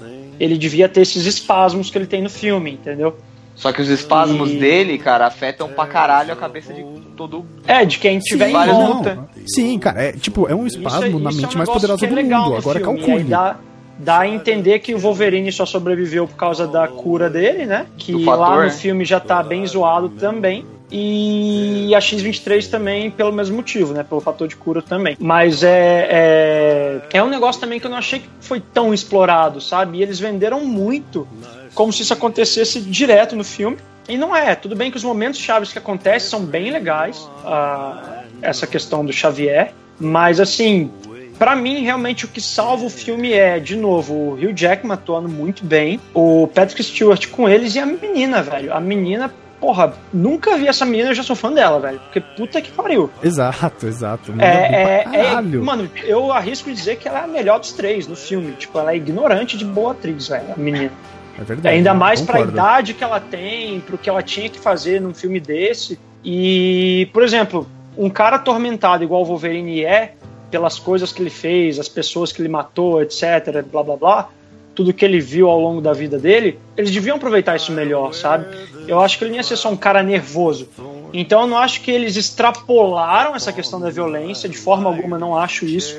ele devia ter esses espasmos que ele tem no filme, entendeu? Só que os espasmos E- dele, cara, afetam pra caralho a cabeça de todo. É, de quem tiver em vários volta. não. Sim, cara, é tipo, é um Isso- espasmo na isso mente é um mais poderosa que é do legal mundo. Agora filme, calcule. Dá, dá a entender que o Wolverine só sobreviveu por causa da cura dele, né? Que Do fator, lá no né? filme já tá bem zoado também. E a X-23 também pelo mesmo motivo, né? Pelo fator de cura também. Mas é, é, é um negócio também que eu não achei que foi tão explorado, sabe? E eles venderam muito como se isso acontecesse direto no filme. E não é. Tudo bem que os momentos chaves que acontecem são bem legais. ah, essa questão do Xavier. Mas assim, Pra mim, realmente, o que salva o filme é, de novo, o Hugh Jackman atuando muito bem, o Patrick Stewart com eles e a menina, velho. A menina, porra, nunca vi essa menina, eu já sou fã dela, velho. Porque puta que pariu. Exato, exato. Manda É, é, pra é- mano, eu arrisco dizer que ela é a melhor dos três no filme. Tipo, ela é ignorante de boa atriz, velho, a menina. É verdade. Ainda mais pra concordo. idade que ela tem, pro que ela tinha que fazer num filme desse. E, por exemplo, um cara atormentado igual o Wolverine é, pelas coisas que ele fez, as pessoas que ele matou, etc, blá blá blá, tudo que ele viu ao longo da vida dele, eles deviam aproveitar isso melhor, sabe? Eu acho que ele não ia ser só um cara nervoso. Então eu não acho que eles extrapolaram essa questão da violência, de forma alguma não acho isso.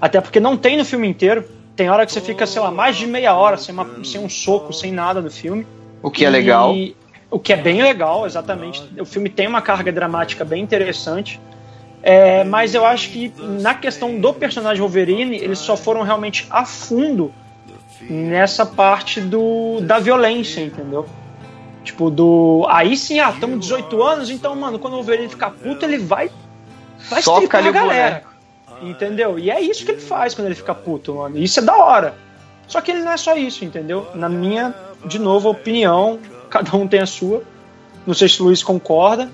Até porque não tem no filme inteiro. Tem hora que você fica, sei lá, mais de meia hora sem, uma- sem um soco, sem nada no filme. O que é E- legal. O que é bem legal, exatamente. O filme tem uma carga dramática bem interessante. É, mas eu acho que na questão do personagem Wolverine, eles só foram realmente a fundo nessa parte do, da violência, entendeu? Tipo, do. Aí sim, ah, estamos 18 anos, então, mano, quando o Wolverine ficar puto, ele vai. Vai estripar ali a galera. Entendeu? E é isso que ele faz quando ele fica puto, mano. Isso é da hora. Só que ele não é só isso, entendeu? Na minha, de novo, opinião, cada um tem a sua. Não sei se o Luiz concorda.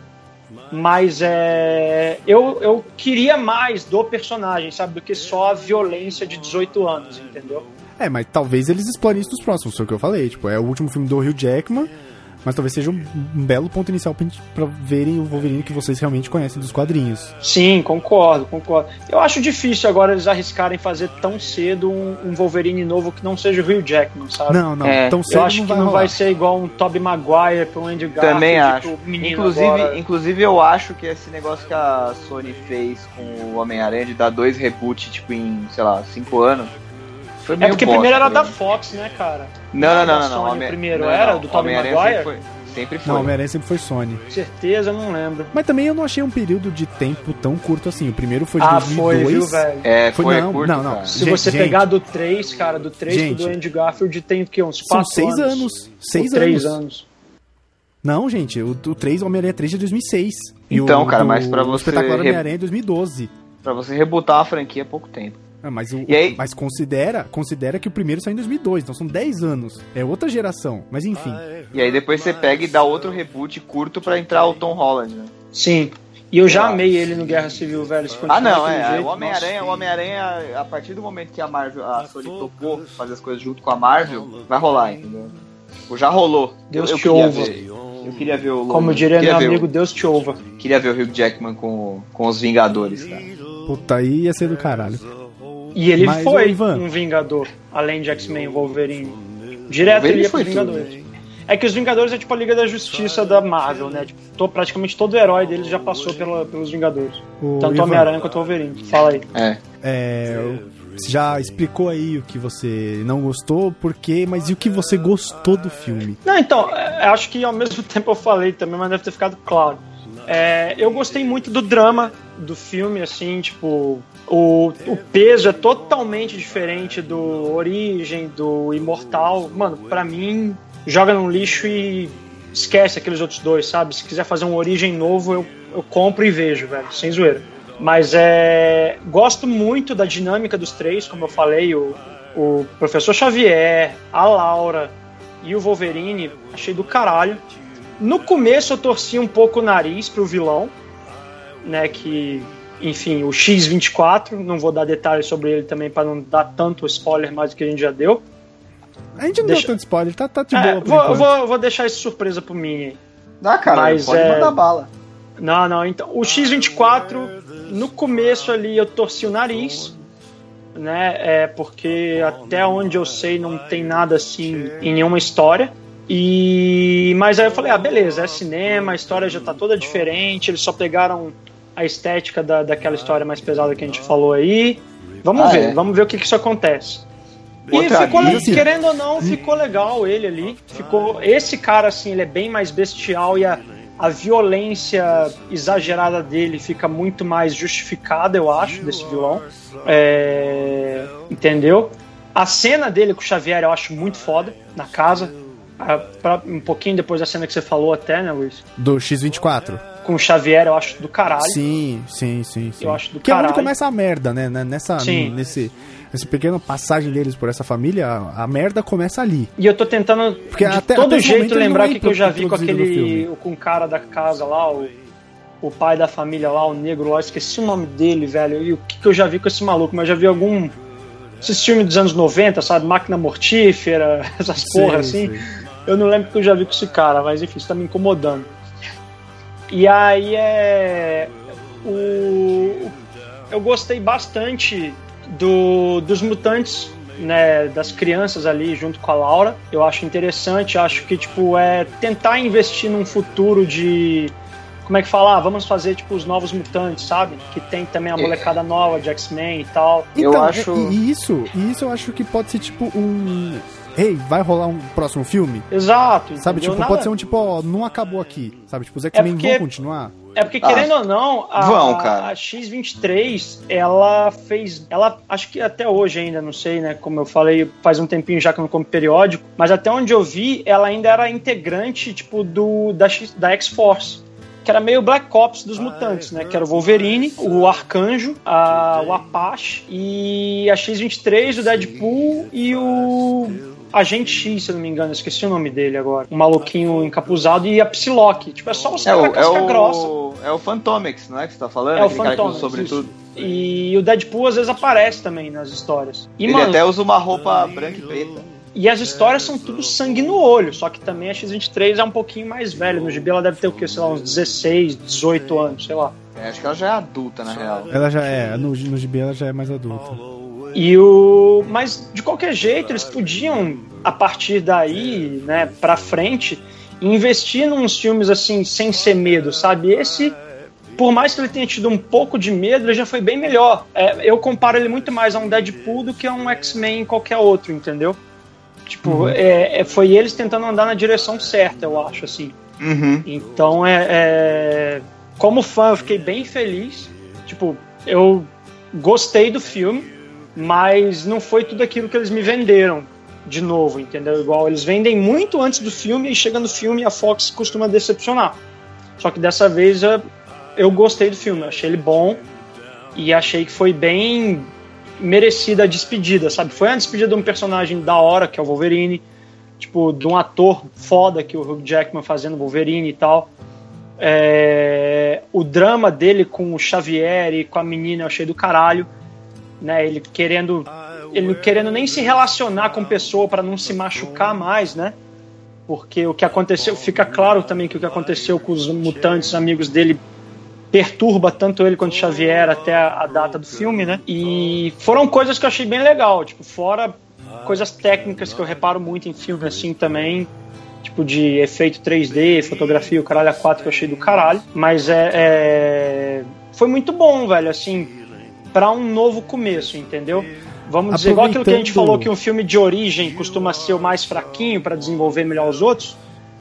Mas é. Eu, eu queria mais do personagem, sabe? Do que só a violência de 18 anos, entendeu? É, mas talvez eles explorem isso nos próximos, foi o que eu falei. Tipo, é o último filme do Hugh Jackman, mas talvez seja um, um belo ponto inicial pra, gente- pra verem o Wolverine que vocês realmente conhecem dos quadrinhos. Sim, concordo, concordo. Eu acho difícil agora eles arriscarem fazer tão cedo um, um Wolverine novo que não seja o Hugh Jackman, sabe? Não, não, É, tão Eu cedo acho não que vai não rolar. vai ser igual um Tobey Maguire pra um Andy Garfield. Também acho. pro menino Inclusive, agora. inclusive, eu acho que esse negócio que a Sony fez com o Homem-Aranha de dar dois reboots, tipo, em, sei lá, cinco anos. Foi É meio porque bosta, primeiro era da? Fox, né, cara? Não, não, não, não. não. Sony Homem- primeiro não, era, não, do Tobey Maguire? Sempre foi. Sempre foi. Não, Homem-Aranha sempre foi Sony. Certeza, eu não lembro. Mas também eu não achei um período de tempo tão curto assim. O primeiro foi de Ah, 2002. foi, viu, velho? É, Foi- foi, não, curto, não, não. cara. Se Gente, você gente. pegar do 3, cara, do 3 Gente. do Andy Garfield tem o quê? Uns São 4 seis anos. Seis Ou 3 anos. anos. Não, gente, o, o 3, o Homem-Aranha 3 de 2006. E Então, o, cara, mas pra O você espetacular re- Homem-Aranha é 2012. Pra você rebutar a franquia é pouco tempo. Ah, mas, o, aí- mas considera, considera que o primeiro saiu em 2002, então são 10 anos. É outra geração, mas enfim. E aí depois você pega e dá outro reboot curto pra entrar o Tom Holland, né? Sim. E eu já amei ele no Guerra Civil, velho. Ah, não, é. jeito, O Homem-Aranha, o Homem-Aranha, a partir do momento que a Marvel, a Sony topou fazer as coisas junto com a Marvel, vai rolar, entendeu? Tipo, já rolou. Deus eu, eu te queria ouva. ver. Eu queria ver o. Como diria meu ver o- amigo, Deus te ouva. Queria ver o Hugh Jackman com, com os Vingadores, cara. Puta, aí ia ser do caralho. E ele Mas, foi Ivan. um Vingador, além de X-Men e Wolverine. Direto Wolverine ele ia pros tudo. Vingadores. É que os Vingadores é tipo a Liga da Justiça da Marvel, né? Tipo, to- praticamente todo herói deles já passou pela- pelos Vingadores. O Tanto Homem-Aranha quanto o Wolverine. Fala aí. É. é, você já explicou aí o que você não gostou, por quê, mas e o que você gostou do filme? Não, então, é, acho que ao mesmo tempo eu falei também, mas deve ter ficado claro. É, eu gostei muito do drama do filme, assim, tipo, o, o peso é totalmente diferente do Origem, do Imortal. Mano, pra mim, joga no lixo e esquece aqueles outros dois, sabe? Se quiser fazer um Origem novo, eu, eu compro e vejo, velho, sem zoeira. Mas é. Gosto muito da dinâmica dos três, como eu falei, o, o Professor Xavier, a Laura e o Wolverine, achei do caralho. No começo eu torci um pouco o nariz pro vilão, né? Que, enfim, o X24, não vou dar detalhes sobre ele também para não dar tanto spoiler mais do que a gente já deu. A gente não Deixa- deu tanto spoiler, tá, tá de É, boa por vou, vou, vou deixar isso surpresa pro Mini. Dá, cara, Mas, pode é- mandar bala. Não, não. Então, o X24, no começo ali eu torci o nariz, né? É porque até onde eu sei não tem nada assim em nenhuma história. E mas aí eu falei, ah, beleza, é cinema, a história já tá toda diferente, eles só pegaram a estética da, daquela história mais pesada que a gente falou aí. Vamos Ah, ver, é? vamos ver o que, que isso acontece. E ficou, assim, querendo ou não, ficou legal ele ali. Ficou esse cara assim, ele é bem mais bestial e a, a violência exagerada dele fica muito mais justificada, eu acho, desse vilão. É, entendeu? A cena dele com o Xavier eu acho muito foda na casa. Um pouquinho depois da cena que você falou até, né, Luiz? Do X24. Com o Xavier eu acho do caralho. Sim, sim, sim, sim. Eu acho do que é onde caralho. começa a merda, né? Né- Nessa, Sim. nesse, nesse pequeno passagem deles por essa família, a, a merda começa ali. E eu tô tentando Porque de até- todo até jeito lembrar é o que, que eu já vi com aquele. com o cara da casa lá, o, o pai da família lá, o negro lá, esqueci o nome dele, velho. E o que, que eu já vi com esse maluco, mas já vi algum. Esses filmes dos anos 90, sabe? Máquina Mortífera, essas porra assim. sei. Eu não lembro que eu já vi com esse cara, mas enfim, isso tá me incomodando. E aí é. O. Eu gostei bastante do, dos mutantes, né? Das crianças ali junto com a Laura. Eu acho interessante, acho que, tipo, é tentar investir num futuro de. Como é que fala? Ah, vamos fazer, tipo, os novos mutantes, sabe? Que tem também a molecada nova de X-Men e tal. Eu Então, acho- E, isso, isso eu acho que pode ser tipo um. Ei, vai rolar um próximo filme? Exato. Sabe, entendeu? tipo, Nada- pode ser um tipo, ó, não acabou aqui. Sabe, tipo, os X-Men porque- vão continuar. É porque, Ah, querendo ou não, a, vão, cara. a X23, ela fez. Ela, acho que até hoje ainda, não sei, né? Como eu falei, faz um tempinho já que eu não como periódico, mas até onde eu vi, ela ainda era integrante, tipo, do da, X- da X-Force. Que era meio Black Ops dos mutantes, né? Que era o Wolverine, o Arcanjo, a- o Apache e a X23, o Deadpool e o Agente X, se eu não me engano, eu esqueci o nome dele agora. Um maluquinho encapuzado e a Psylocke. Tipo, é só os É o, é, casca grossa. o, é o Phantomex, não é que você tá falando? É o Phantomex, sobretudo. E o Deadpool às vezes aparece também nas histórias. E, Ele mano, até usa uma roupa branca e preta. e as histórias são tudo sangue no olho, só que também a X-23 é um pouquinho mais velha. No gibi ela deve ter o quê? Sei lá, uns 16, 18 anos, sei lá. É, acho que ela já é adulta, na real. Ela já é, no, no gibi ela já é mais adulta. E o. Mas de qualquer jeito, eles podiam, a partir daí, né, pra frente, investir nos filmes assim, sem ser medo, sabe? Esse, por mais que ele tenha tido um pouco de medo, ele já foi bem melhor. É, eu comparo ele muito mais a um Deadpool do que a um X-Men qualquer outro, entendeu? Tipo, é, é- foi eles tentando andar na direção certa, eu acho, assim. Uhum. Então, é, é- como fã, eu fiquei bem feliz. Tipo, eu gostei do filme, mas não foi tudo aquilo que eles me venderam de novo, entendeu? Igual eles vendem muito antes do filme e chega no filme a Fox costuma decepcionar. Só que dessa vez eu, eu gostei do filme, achei ele bom e achei que foi bem merecida a despedida, sabe? Foi uma despedida de um personagem da hora, que é o Wolverine, tipo, de um ator foda que o Hugh Jackman fazendo Wolverine e tal. É, o drama dele com o Xavier e com a menina eu achei do caralho, né? Ele querendo, ele querendo nem se relacionar com pessoa para não se machucar mais, né? Porque o que aconteceu, fica claro também que o que aconteceu com os mutantes amigos dele perturba tanto ele quanto Xavier até a, a data do filme, né? E foram coisas que eu achei bem legal, tipo, fora coisas técnicas que eu reparo muito em filme assim também, tipo de efeito 3D, fotografia, o caralho a 4 que eu achei do caralho, mas é, é- foi muito bom, velho, assim, pra um novo começo, entendeu? Vamos dizer, igual aquilo que a gente falou que um filme de origem costuma ser o mais fraquinho pra desenvolver melhor os outros.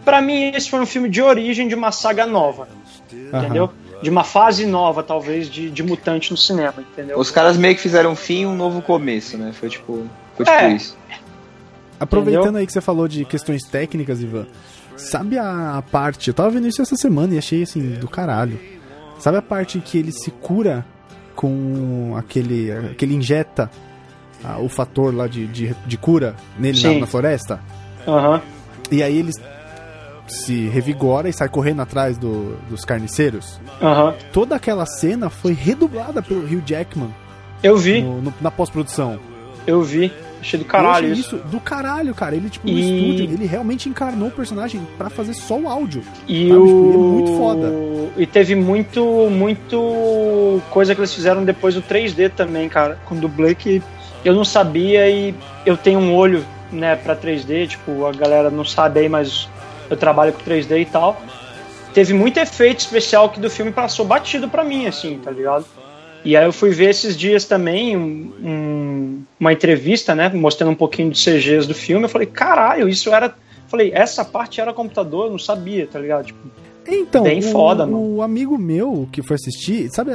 Pra mim, esse foi um filme de origem de uma saga nova, entendeu? De uma fase nova, talvez, de, de mutante no cinema, entendeu? Os caras meio que fizeram um fim e um novo começo, né? Foi tipo, foi tipo É. isso. Aproveitando Entendeu? aí que você falou de questões técnicas, Ivan, sabe a, a parte. Eu tava vendo isso essa semana e achei assim, do caralho. Sabe a parte que ele se cura com aquele. que ele injeta ah, o fator lá de, de, de cura nele na, na floresta? Aham. E aí ele se revigora e sai correndo atrás do- dos carniceiros. Aham. Toda aquela cena foi redublada pelo Hugh Jackman Eu vi, no- no- na pós-produção. eu vi. Achei do caralho isso. isso do caralho, cara. Ele, tipo, no E- estúdio, ele realmente encarnou o personagem pra fazer só o áudio. E Sabe, o... tipo, é muito foda. E teve muito, muito coisa que eles fizeram depois do 3D também, cara. Com dublê que eu não sabia e eu tenho um olho, né, pra 3D. Tipo, a galera não sabe aí, mas eu trabalho com 3D e tal. Teve muito efeito especial que do filme passou batido pra mim, assim, tá ligado? E aí eu fui ver esses dias também um- um- uma entrevista, né, mostrando um pouquinho de CGs do filme. Eu falei, caralho, isso era. Falei, essa parte era computador, eu não sabia, tá ligado? Tipo, Então, Bem o, foda, mano. o amigo meu que foi assistir, sabe,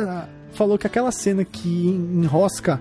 falou que aquela cena que enrosca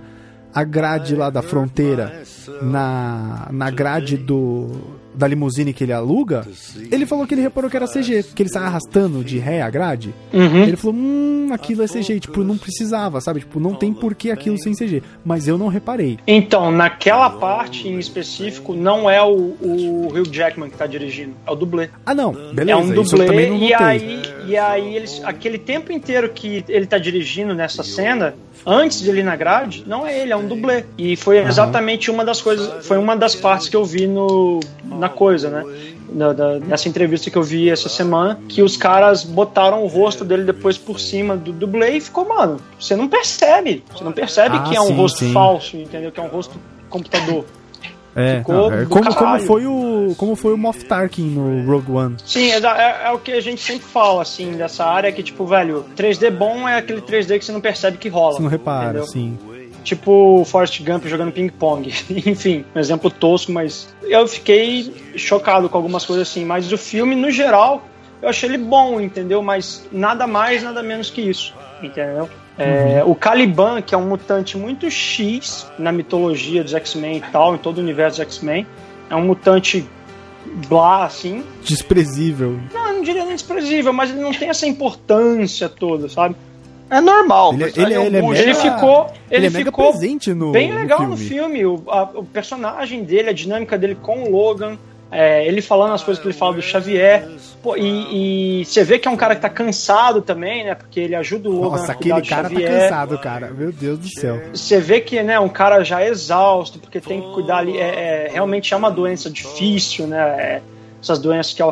a grade lá da fronteira na, na grade do da limusine que ele aluga, ele falou que ele reparou que era CG, que ele sai arrastando de ré a grade. Uhum. Ele falou, hum, aquilo é CG, tipo, não precisava, sabe? Tipo, não tem por que aquilo sem CG. Mas eu não reparei. Então, naquela parte em específico, não é o, o Hugh Jackman que tá dirigindo, é o dublê. Ah, não, beleza, é um isso eu também dublê, não e aí, e aí eles, aquele tempo inteiro que ele tá dirigindo nessa cena, antes de ele ir na grade, não é ele, é um dublê. E foi exatamente uma das coisas, foi uma das partes que eu vi no, na coisa, né? Na- nessa entrevista que eu vi essa semana, que os caras botaram o rosto dele depois por cima do dublê e ficou, mano, você não percebe. Você não percebe Ah, que é um sim, rosto sim. falso, entendeu? Que é um rosto computador. É, não, é como, como foi o como foi o Moff Tarkin no Rogue One. Sim, é, é- é o que a gente sempre fala, assim, dessa área, que, tipo, velho, 3D bom é aquele 3D que você não percebe que rola. Você não repara, entendeu? sim. Tipo Forrest Gump jogando ping-pong. Enfim, um exemplo tosco, mas eu fiquei chocado com algumas coisas assim. Mas o filme, no geral, eu achei ele bom, entendeu? Mas nada mais, nada menos que isso, entendeu? É, o Caliban, que é um mutante muito X na mitologia dos X-Men e tal, em todo o universo dos X-Men, é um mutante blá, assim, Desprezível. não, não diria nem desprezível, mas ele não tem essa importância toda, sabe? É normal. Ele- personagem ele- ele é um mega- Ele ficou, ele, Ele, é ficou presente no bem no legal filme. no filme. O, a- o personagem dele, a dinâmica dele com o Logan, é, ele falando as coisas que ele fala do Xavier. Pô, e, e você vê que é um cara que tá cansado também, né? Porque ele ajuda o Logan Nossa, a cuidar aquele do cara tá Xavier. cansado, cara. Meu Deus do céu. Você vê que né, um cara já é exausto, porque tem que cuidar ali. É, é- realmente é uma doença difícil, né? Essas doenças que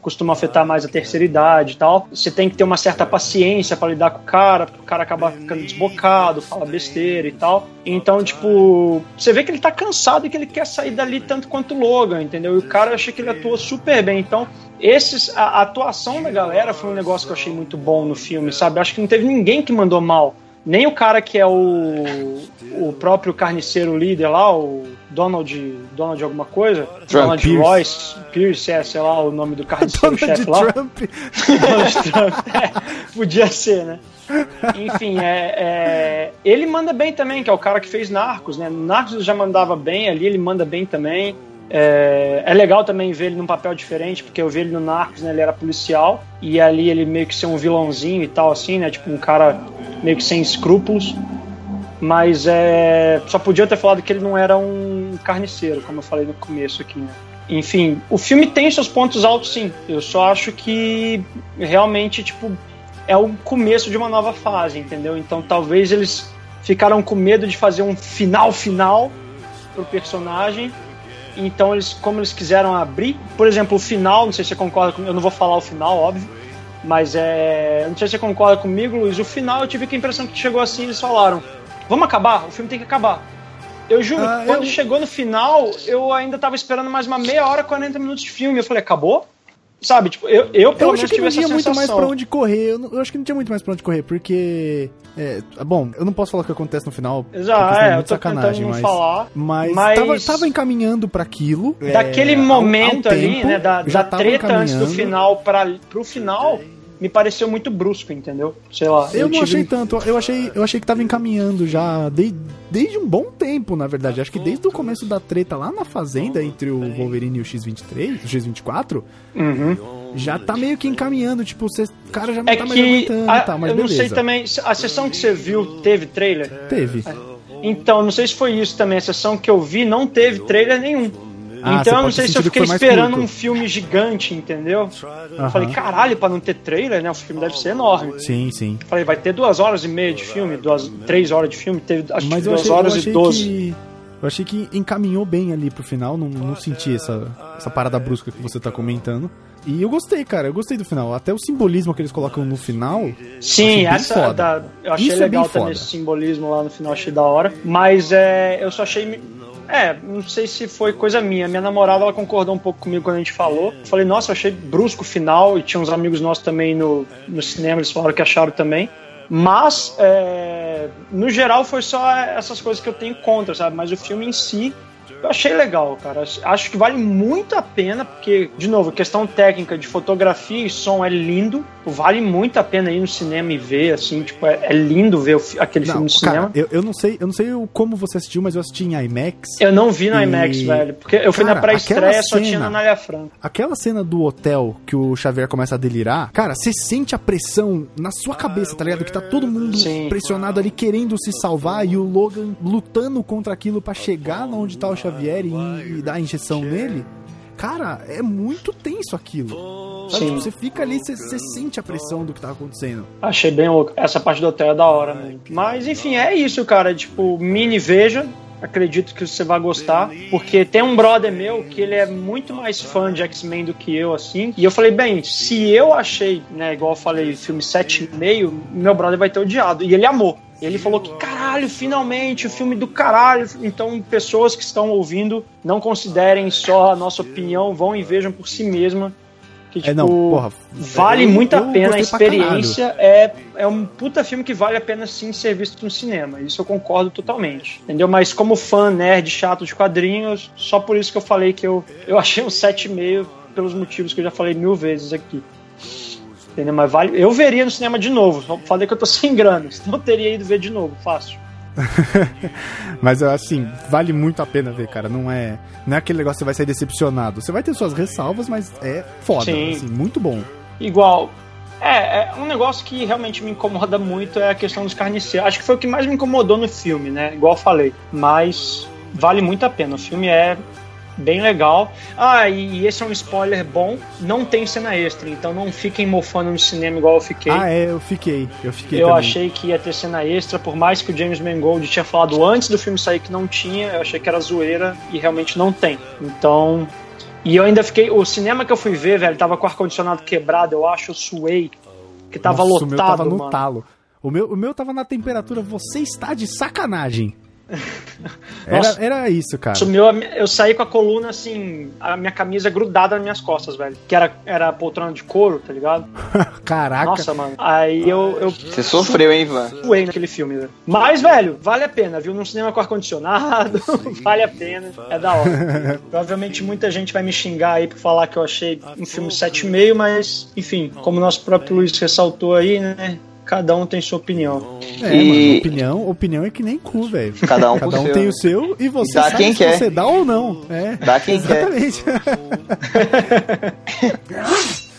costumam afetar mais a terceira idade e tal. Você tem que ter uma certa paciência pra lidar com o cara, porque o cara acaba ficando desbocado, fala besteira e tal. Então, tipo, você vê que ele tá cansado e que ele quer sair dali tanto quanto o Logan, entendeu? E o cara eu achei que ele atuou super bem. Então, esses, a, a atuação da galera foi um negócio que eu achei muito bom no filme, sabe? Acho que não teve ninguém que mandou mal. Nem o cara que é o, o próprio carniceiro líder lá, o Donald, Donald alguma coisa, Donald Pierce. Royce, Pierce, é, sei lá o nome do carniceiro chefe lá. Trump. Donald Trump, é, podia ser, né? Enfim, é, é, ele manda bem também, que é o cara que fez Narcos, né? Narcos já mandava bem, ali ele manda bem também. É, é legal também ver ele num papel diferente, porque eu vi ele no Narcos, né? Ele era policial, e ali ele meio que ser um vilãozinho e tal, assim, né? Tipo, um cara meio que sem escrúpulos. Mas é, só podia ter falado que ele não era um carniceiro, como eu falei no começo aqui, né? Enfim, o filme tem seus pontos altos, sim. Eu só acho que realmente, tipo, é o começo de uma nova fase, entendeu? Então talvez eles ficaram com medo de fazer um final final pro personagem. Então eles, como eles quiseram abrir, por exemplo, o final, não sei se você concorda eu não vou falar o final, óbvio, mas é, não sei se você concorda comigo, Luiz, o final eu tive a impressão que chegou assim, eles falaram: "Vamos acabar, o filme tem que acabar". Eu juro, Ah, quando eu- chegou no final, eu ainda tava esperando mais uma meia hora, 40 minutos de filme. Eu falei, acabou? Sabe, tipo, eu, eu pelo Eu menos acho que tive não tinha muito mais pra onde correr. Eu, não- eu acho que não tinha muito mais pra onde correr, porque. é, bom, eu não posso falar o que acontece no final. Exato, porque senão é, eu muito tô tentando não mas, falar, Mas, mas- Tava, tava encaminhando pra aquilo. é, Daquele há um- há um momento ali, tempo, né, da, já da treta antes do final pra, pro final, me pareceu muito brusco, entendeu? Sei lá. Eu, não tive- achei tanto, eu achei, eu achei que tava encaminhando já desde, desde um bom tempo, na verdade. Acho que desde o começo da treta lá na fazenda entre o Wolverine e o X-23, o X-24, Uhum. já tá meio que encaminhando, tipo, cê, o cara já não É tá mais aguentando a- tal, mas eu não beleza. sei também, a sessão que você viu teve trailer? Teve. Então, não sei se foi isso também. A sessão que eu vi não teve trailer nenhum. Ah, então, eu não sei se eu fiquei esperando curto. um filme gigante, entendeu? Aham. Falei, caralho, pra não ter trailer, né? O filme deve ser enorme. Sim, sim. Falei, vai ter duas horas e meia de filme, duas, três horas de filme, teve acho Mas que eu duas achei, eu horas e doze. que. Eu achei que encaminhou bem ali pro final, não, não senti essa, essa parada brusca que você tá comentando. E eu gostei, cara, eu gostei do final. Até o simbolismo que eles colocam no final. Sim, essa da- eu achei Isso é legal bem também foda. esse simbolismo lá no final, achei da hora. Mas é, eu só achei. É, não sei se foi coisa minha. Minha namorada ela concordou um pouco comigo quando a gente falou. Eu falei, nossa, eu achei brusco o final. E tinha uns amigos nossos também no, no cinema, eles falaram que acharam também. Mas, é, no geral, foi só essas coisas que eu tenho contra, sabe? Mas o filme em si, eu achei legal, cara. Acho que vale muito a pena, porque, de novo, questão técnica de fotografia e som é lindo. Vale muito a pena ir no cinema e ver, assim, tipo, é, é lindo ver fi- aquele filme Não, no cinema. cara, eu, eu não sei, eu não sei como você assistiu, mas eu assisti em IMAX. Eu não vi no E- IMAX, velho, porque eu fui Cara, na pré-estreia, só tinha na Nália Franca. Aquela cena do hotel que o Xavier começa a delirar, cara, você sente a pressão na sua cabeça, tá ligado? Que tá todo mundo Sim. pressionado ali querendo se salvar e o Logan lutando contra aquilo pra chegar onde tá o Xavier e, e dar a injeção nele. Cara, é muito tenso aquilo. Sabe? Tipo, você fica ali, você, você sente a pressão do que tá acontecendo. Achei bem louco. Essa parte do hotel é da hora, né? Mas, enfim, é isso, cara. Tipo, mini veja. Acredito que você vai gostar. Porque tem um brother meu que ele é muito mais fã de X-Men do que eu, assim. E eu falei, bem, se eu achei, né, igual eu falei, filme 7,5, meu brother vai ter odiado. E ele amou. Ele falou que, caralho, finalmente, o filme do caralho. Então, pessoas que estão ouvindo, não considerem só a nossa opinião, vão e vejam por si mesma. Que, tipo, É, não, porra, vale eu- muito a pena a experiência. É, é um puta filme que vale a pena sim ser visto no cinema. Isso eu concordo totalmente. Entendeu? Mas como fã nerd chato de quadrinhos, só por isso que eu falei que eu, eu achei um 7,5 pelos motivos que eu já falei mil vezes aqui. Entendeu? Mas vale. Eu veria no cinema de novo. Falei que eu tô sem grana. Senão eu teria ido ver de novo, fácil. Mas assim, vale muito a pena ver, cara. Não é, não é aquele negócio que você vai sair decepcionado. Você vai ter suas ressalvas, mas é foda, Sim. assim, muito bom. Igual. É, é um negócio que realmente me incomoda muito é a questão dos carniceiros. Acho que foi o que mais me incomodou no filme, né? Igual eu falei. Mas vale muito a pena. O filme é bem legal. Ah, e, esse é um spoiler bom. Não tem cena extra, então não fiquem mofando no cinema igual eu fiquei. Ah, é, eu fiquei. Eu fiquei eu também. achei que ia ter cena extra, por mais que o James Mangold tinha falado antes do filme sair que não tinha, eu achei que era zoeira e realmente não tem. Então. E eu ainda fiquei. O cinema que eu fui ver, velho, tava com o ar-condicionado quebrado, eu acho, eu suei. Que tava Nossa, lotado. O meu tava no mano. talo. O meu, o meu tava na temperatura, você está de sacanagem. Nossa. Era, era isso, cara. Sumiu, eu saí com a coluna assim, a minha camisa grudada nas minhas costas, velho. Que era, era poltrona de couro, tá ligado? Caraca. Nossa, mano. Aí eu, eu Você sofreu, hein, Ivan? suei naquele filme, velho. Mas, velho, vale a pena, viu? Num cinema com ar-condicionado, vale a pena, é da hora. Provavelmente muita gente vai me xingar aí por falar que eu achei um filme 7,5, mas, enfim, como o nosso próprio Luiz ressaltou aí, né? Cada um tem sua opinião. É, E- mano, opinião, opinião é que nem cu, velho. Cada um Cada o um seu, tem o seu e você dá sabe quem se quer. você dá ou não. É. Dá quem quer. Exatamente.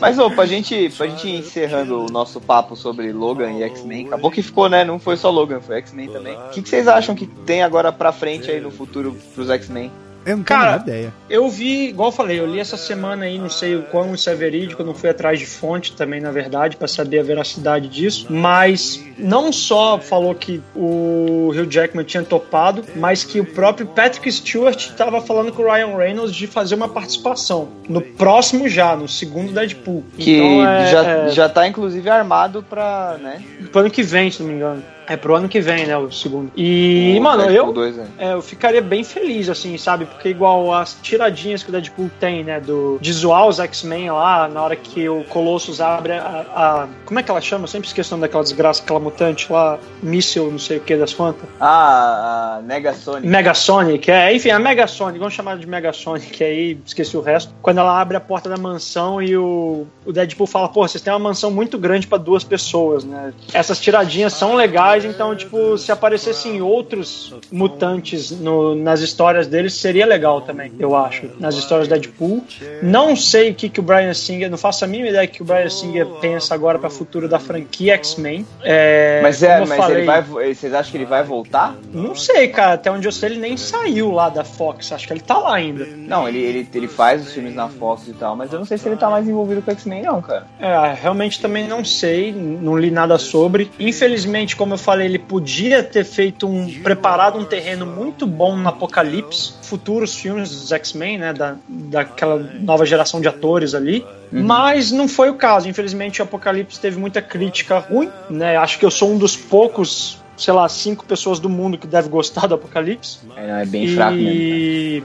Mas, ô, pra gente, pra gente ir encerrando o nosso papo sobre Logan e X-Men, acabou que ficou, né? Não foi só Logan, foi X-Men também. O que, que vocês acham que tem agora pra frente aí no futuro pros X-Men? Eu não tenho Cara, ideia. Eu vi, igual eu falei, eu li essa semana aí, não sei o quão isso é verídico, eu não fui atrás de fonte também, na verdade, pra saber a veracidade disso, mas não só falou que o Hugh Jackman tinha topado, mas que o próprio Patrick Stewart estava falando com o Ryan Reynolds de fazer uma participação no próximo já, no segundo Deadpool. Que então, é, já, é, já tá, inclusive, armado pra, né? pro ano que vem, se não me engano. É pro ano que vem, né, o segundo. E, o mano, Deadpool eu, 2, né? é, eu ficaria bem feliz, assim, sabe? Porque igual as tiradinhas que o Deadpool tem, né? Do, de zoar os X-Men lá, na hora que o Colossus abre a, a- Como é que ela chama? Eu sempre esqueço o nome daquela desgraça, aquela mutante lá, míssil, não sei o que das Fanta. Ah, a Negasonic. Megasonic, é, enfim, a Megasonic, vamos chamar de Megasonic aí, esqueci o resto. Quando ela abre a porta da mansão e o, o Deadpool fala, pô, vocês têm uma mansão muito grande pra duas pessoas, né? Essas tiradinhas são legais, então, tipo, se aparecessem outros mutantes no- nas histórias deles, seria legal também, eu acho. Nas histórias do Deadpool. Não sei o que, que o Brian Singer, não faço a mínima ideia que o Brian Singer pensa agora pra futuro da franquia X-Men. É, Mas, é, mas falei- ele vai. vo- Vocês acham que ele vai voltar? não sei, cara. Até onde eu sei, ele nem saiu lá da Fox. Acho que ele tá lá ainda. Não, ele, ele, ele faz os filmes na Fox e tal, mas eu não sei se ele tá mais envolvido com X-Men, não, cara. É, realmente também não sei. Não li nada sobre. Infelizmente, como eu falei, ele podia ter feito um. preparado um terreno muito bom no Apocalipse, futuros filmes dos X-Men, né? Da, daquela nova geração de atores ali. Mas não foi o caso. Infelizmente, o Apocalipse teve muita crítica ruim, né? Acho que eu sou um dos poucos, sei lá, cinco pessoas do mundo que deve gostar do Apocalipse. É, é bem fraco mesmo. E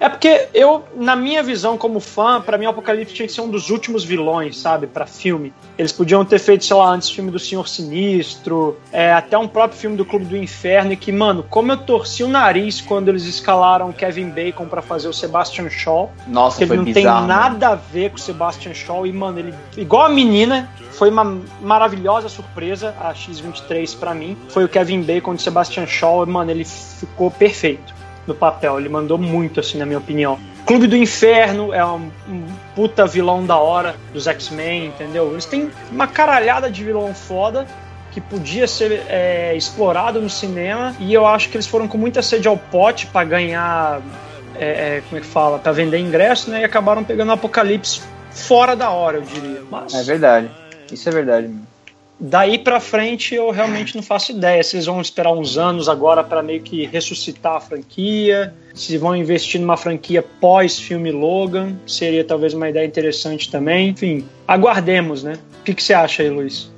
é porque eu, na minha visão como fã, pra mim o Apocalipse tinha que ser um dos últimos vilões, sabe, Pra filme. Eles podiam ter feito, sei lá, antes filme do Senhor Sinistro, é, até um próprio filme do Clube do Inferno, e que, mano, como eu torci o nariz quando eles escalaram Kevin Bacon pra fazer o Sebastian Shaw. Nossa, que ele não bizarro. tem nada a ver com o Sebastian Shaw, e, mano, ele, igual a menina, foi uma maravilhosa surpresa, a X23 pra mim. Foi o Kevin Bacon de Sebastian Shaw, e, mano, ele ficou perfeito no papel. Ele mandou muito, assim, na minha opinião. Clube do Inferno é um, um puta vilão da hora dos X-Men, entendeu? Eles têm uma caralhada de vilão foda que podia ser é, explorado no cinema e eu acho que eles foram com muita sede ao pote para ganhar, é, é, como é que fala, para vender ingresso, né? E acabaram pegando o Apocalipse fora da hora, eu diria. Mas É verdade. Isso é verdade. Daí pra frente eu realmente não faço ideia eles vão esperar uns anos agora para meio que ressuscitar a franquia, se vão investir numa franquia pós filme Logan, seria talvez uma ideia interessante também. Enfim, aguardemos, né? O que, que você acha aí, Luiz?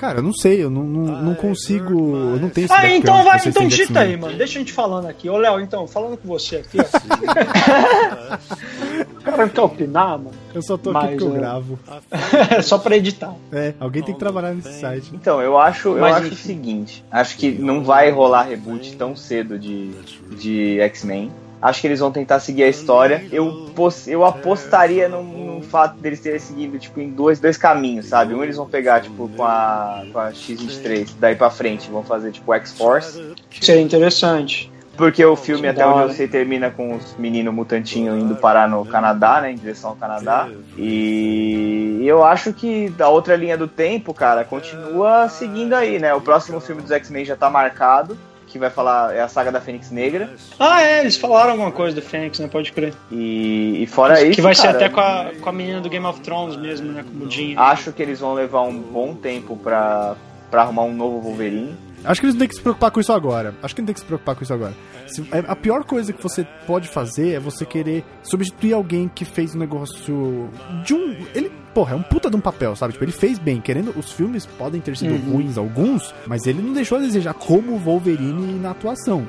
Cara, eu não sei, eu não, não, não consigo. Eu não tenho esse Ah, então vai, vocês então digita aí, mano. Deixa a gente falando aqui. Ô, Léo, então, falando com você aqui, ó. o cara não quer opinar, mano. Eu só tô aqui Mas, porque eu é. gravo. Só pra editar. É, alguém tem que trabalhar nesse site. Então, eu acho, eu Mas, acho o seguinte: acho que não vai rolar reboot tão cedo de, de X-Men. Acho que eles vão tentar seguir a história. Eu, pos- eu apostaria no, no fato deles terem seguido tipo, em dois, dois caminhos, sabe? Um eles vão pegar tipo, com, a, com a X-23, daí pra frente vão fazer tipo X-Force. Seria interessante. Porque o filme, até Da onde eu sei, termina com os meninos mutantinhos indo parar no Canadá, né? Em direção ao Canadá. E eu acho que a outra linha do tempo, cara, continua seguindo aí, né? O próximo filme dos X-Men já tá marcado, que vai falar é a saga da Fênix Negra. Ah, é, eles falaram alguma coisa do Fênix, né? Pode crer. E, e fora isso. que vai ser cara, até com a, com a menina do Game of Thrones mesmo, né? Com o Jean. Acho que eles vão levar um bom tempo pra, pra arrumar um novo Wolverine. Acho que eles não têm que se preocupar com isso agora. Acho que não tem que se preocupar com isso agora. Se- é- a pior coisa que você pode fazer é você querer substituir alguém que fez um negócio de um. Ele, porra, é um puta de um papel, sabe? Tipo, ele fez bem. Querendo, os filmes podem ter sido Uhum. ruins, alguns, mas ele não deixou a desejar como Wolverine na atuação.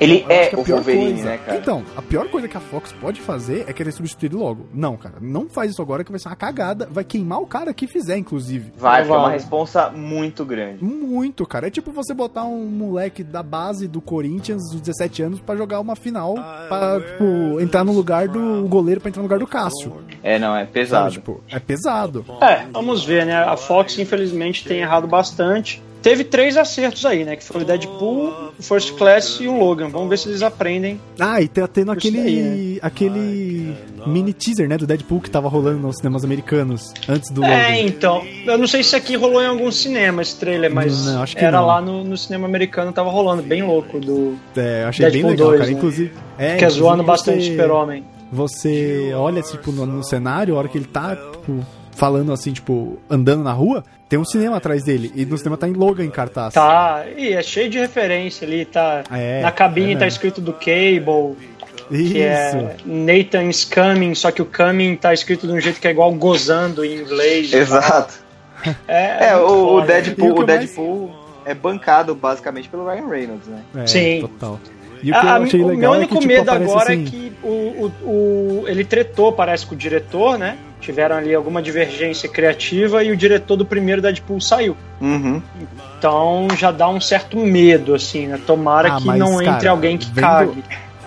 Ele Eu é a o pior Wolverine, coisa- né, cara? Então, a pior coisa que a Fox pode fazer é querer substituir ele logo. Não, cara, não faz isso agora que vai ser uma cagada. Vai queimar o cara que fizer, inclusive. Vai, porque é uma responsa muito grande. Muito, cara. É tipo você botar um moleque da base do Corinthians, dos 17 anos, pra jogar uma final, pra, tipo, entrar no lugar do goleiro, pra entrar no lugar do Cássio. É, não, é Sabe? pesado. Tipo, é pesado. É, vamos ver, né? A Fox, infelizmente, tem errado bastante. Teve três acertos aí, né? Que foi o Deadpool, o First Class e o Logan. Vamos ver se eles aprendem. Ah, e tá tendo aquele, aí, aquele mini teaser, né, do Deadpool que tava rolando nos cinemas americanos, antes do É, Logan. então. Eu não sei se aqui rolou em algum cinema esse trailer, mas Não, acho que era não. lá no, no cinema americano, tava rolando, bem louco, do. É, eu achei Deadpool bem legal, 2, cara. né? Inclusive, é, que é zoando bastante Super-Homem. Você olha, tipo, no, no cenário, a hora que ele tá, tipo, falando assim, tipo, andando na rua, tem um cinema atrás dele. E no cinema tá em Logan em cartaz. Tá, e é cheio de referência ali, tá. É, na cabine é tá escrito do Cable, Isso. que é Nathan's Coming, só que o coming tá escrito de um jeito que é igual gozando em inglês. Exato. É, É, muito o, o. E Deadpool, o que o eu mais- Deadpool é bancado basicamente pelo Ryan Reynolds, né? É, Sim. total. E o que eu A- a- achei o meu é único que, tipo, medo agora assim, é que o, o, o- ele tretou, parece, com o diretor, né? Tiveram ali alguma divergência criativa e o diretor do primeiro Deadpool saiu. Uhum. Então já dá um certo medo, assim, né? Tomara Ah, que mas, não entre cara, alguém que vendo- cague.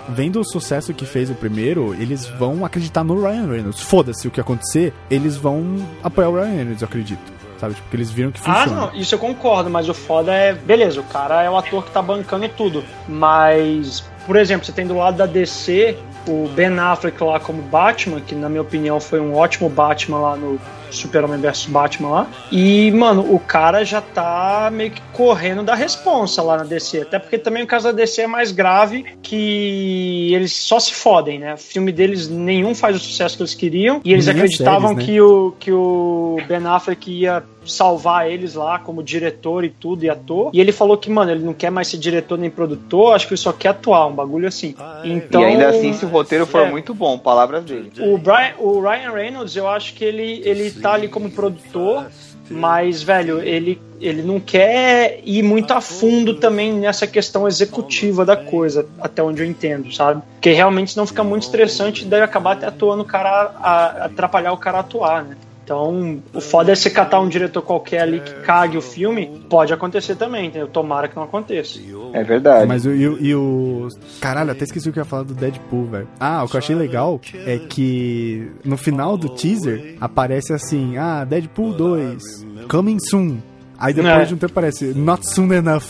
Vendo o sucesso que fez o primeiro, eles vão acreditar no Ryan Reynolds. Foda-se o que acontecer, eles vão apoiar o Ryan Reynolds, eu acredito. Sabe? Tipo, porque eles viram que Ah, funciona. não, isso eu concordo, mas o foda é. Beleza, o cara é o ator que tá bancando tudo. Mas, por exemplo, você tem do lado da DC o Ben Affleck lá como Batman, que na minha opinião foi um ótimo Batman lá no Super-Homem vs Batman lá. E, mano, o cara já tá meio que correndo da responsa lá na DC. Até porque também o caso da DC é mais grave, que eles só se fodem, né? O filme deles nenhum faz o sucesso que eles queriam. E eles Nem acreditavam séries, né? que, o, que o Ben Affleck ia salvar eles lá como diretor e tudo e ator. E ele falou que, mano, ele não quer mais ser diretor nem produtor, acho que ele só quer atuar, um bagulho assim. Então, e ainda assim, se o roteiro for é. muito bom, palavras dele. o, Brian, o Ryan Reynolds, eu acho que ele, ele tá ali como produtor, mas, velho, ele, ele não quer ir muito a fundo também nessa questão executiva da coisa, até onde eu entendo, sabe? Porque realmente senão fica muito estressante e daí acabar até atuando o cara, a- atrapalhar o cara a atuar, né? Então, o foda é você catar um diretor qualquer ali que cague o filme, pode acontecer também, entendeu? Tomara que não aconteça. É verdade. Mas o, e, o- e o. Caralho, até esqueci o que eu ia falar do Deadpool, velho. Ah, o que eu achei legal é que no final do teaser aparece assim: Ah, Deadpool 2, coming soon. Aí depois É. de um tempo aparece Not soon enough.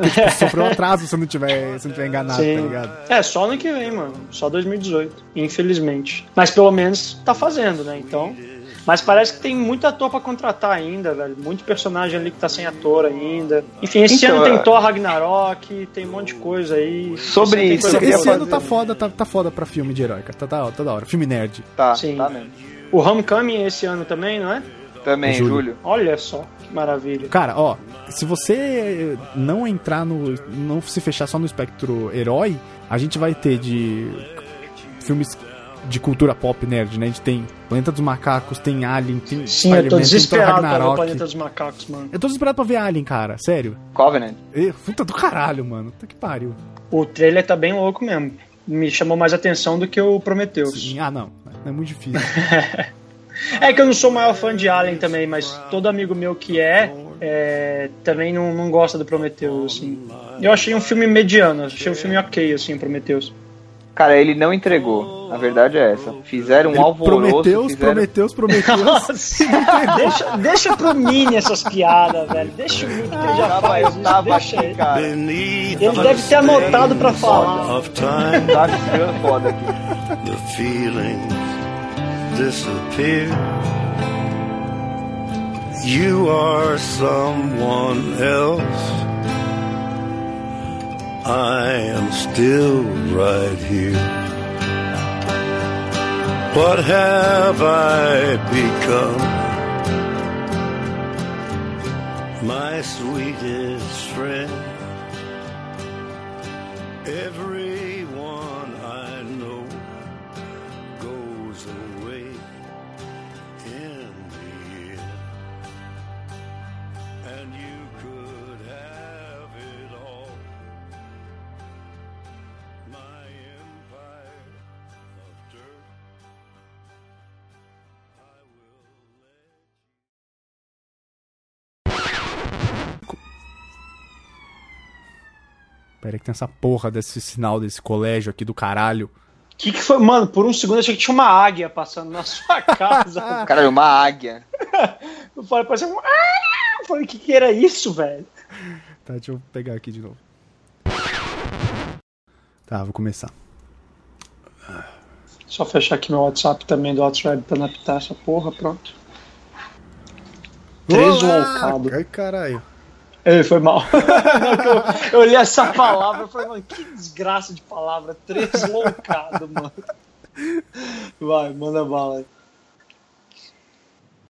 Que, tipo, sofreu atraso se não tiver, se eu não tiver enganado, tá ligado? É, só ano que vem, mano. Só 2018, infelizmente. Mas pelo menos tá fazendo, né? Então. Mas parece que tem muito ator pra contratar ainda, velho. Muito personagem ali que tá sem ator ainda. Enfim, esse Então, ano tem é- Thor Ragnarok, tem um monte de coisa aí. Sobre isso, Esse pra ano tá foda, tá, tá foda pra filme de herói, cara. Tá, tá, tá da hora. Filme nerd. Tá, Sim. tá mesmo. O Homecoming esse ano também, não é? Também, Júlio. Júlio. Olha só, que maravilha. Cara, ó, se você não entrar no. não se fechar só no espectro herói, a gente vai ter de filmes de cultura pop nerd, né? A gente tem Planeta dos Macacos, tem Alien, tem Sim, eu tô desesperado pra ver. Planeta dos Macacos, mano. Eu tô desesperado pra ver Alien, cara, sério. Covenant. E, puta do caralho, mano. Puta que pariu. O trailer tá bem louco mesmo. Me chamou mais atenção do que o Prometheus. Sim, ah, não. É muito difícil. É que eu não sou o maior fã de Alien também, mas todo amigo meu que é, é, também não, não gosta do Prometheus, assim. Eu achei um filme mediano, achei um filme ok, assim, o Prometheus. Cara, ele não entregou. A verdade é essa. Fizeram um alvoroço. Prometeus, fizeram... Prometeus. Nossa, deixa, deixa pro Mini essas piadas, velho. Deixa o Mini que ele já Tava, faz eu isso, tava deixa aqui, ele. cara. Ele deve ter anotado pra falar. Tava ficando foda aqui. the feelings disappear. You are someone else. I am still right here. What have I become? My sweetest friend. Everyone Pera aí que tem essa porra desse sinal desse colégio aqui do caralho. O que, que foi? Mano, por um segundo eu achei que tinha uma águia passando na sua casa. Cara, uma águia. eu falei, parecia um. Ah! Eu falei, o que, que era isso, velho? Tá, deixa eu pegar aqui de novo. Tá, vou começar. Só fechar aqui meu WhatsApp também do WhatsApp pra não apitar essa porra, pronto. Três loucados. Ai, caralho. Ei, foi mal. Eu, eu li essa palavra e falei, mano, que desgraça de palavra. Três loucado, mano. Vai, manda bala aí.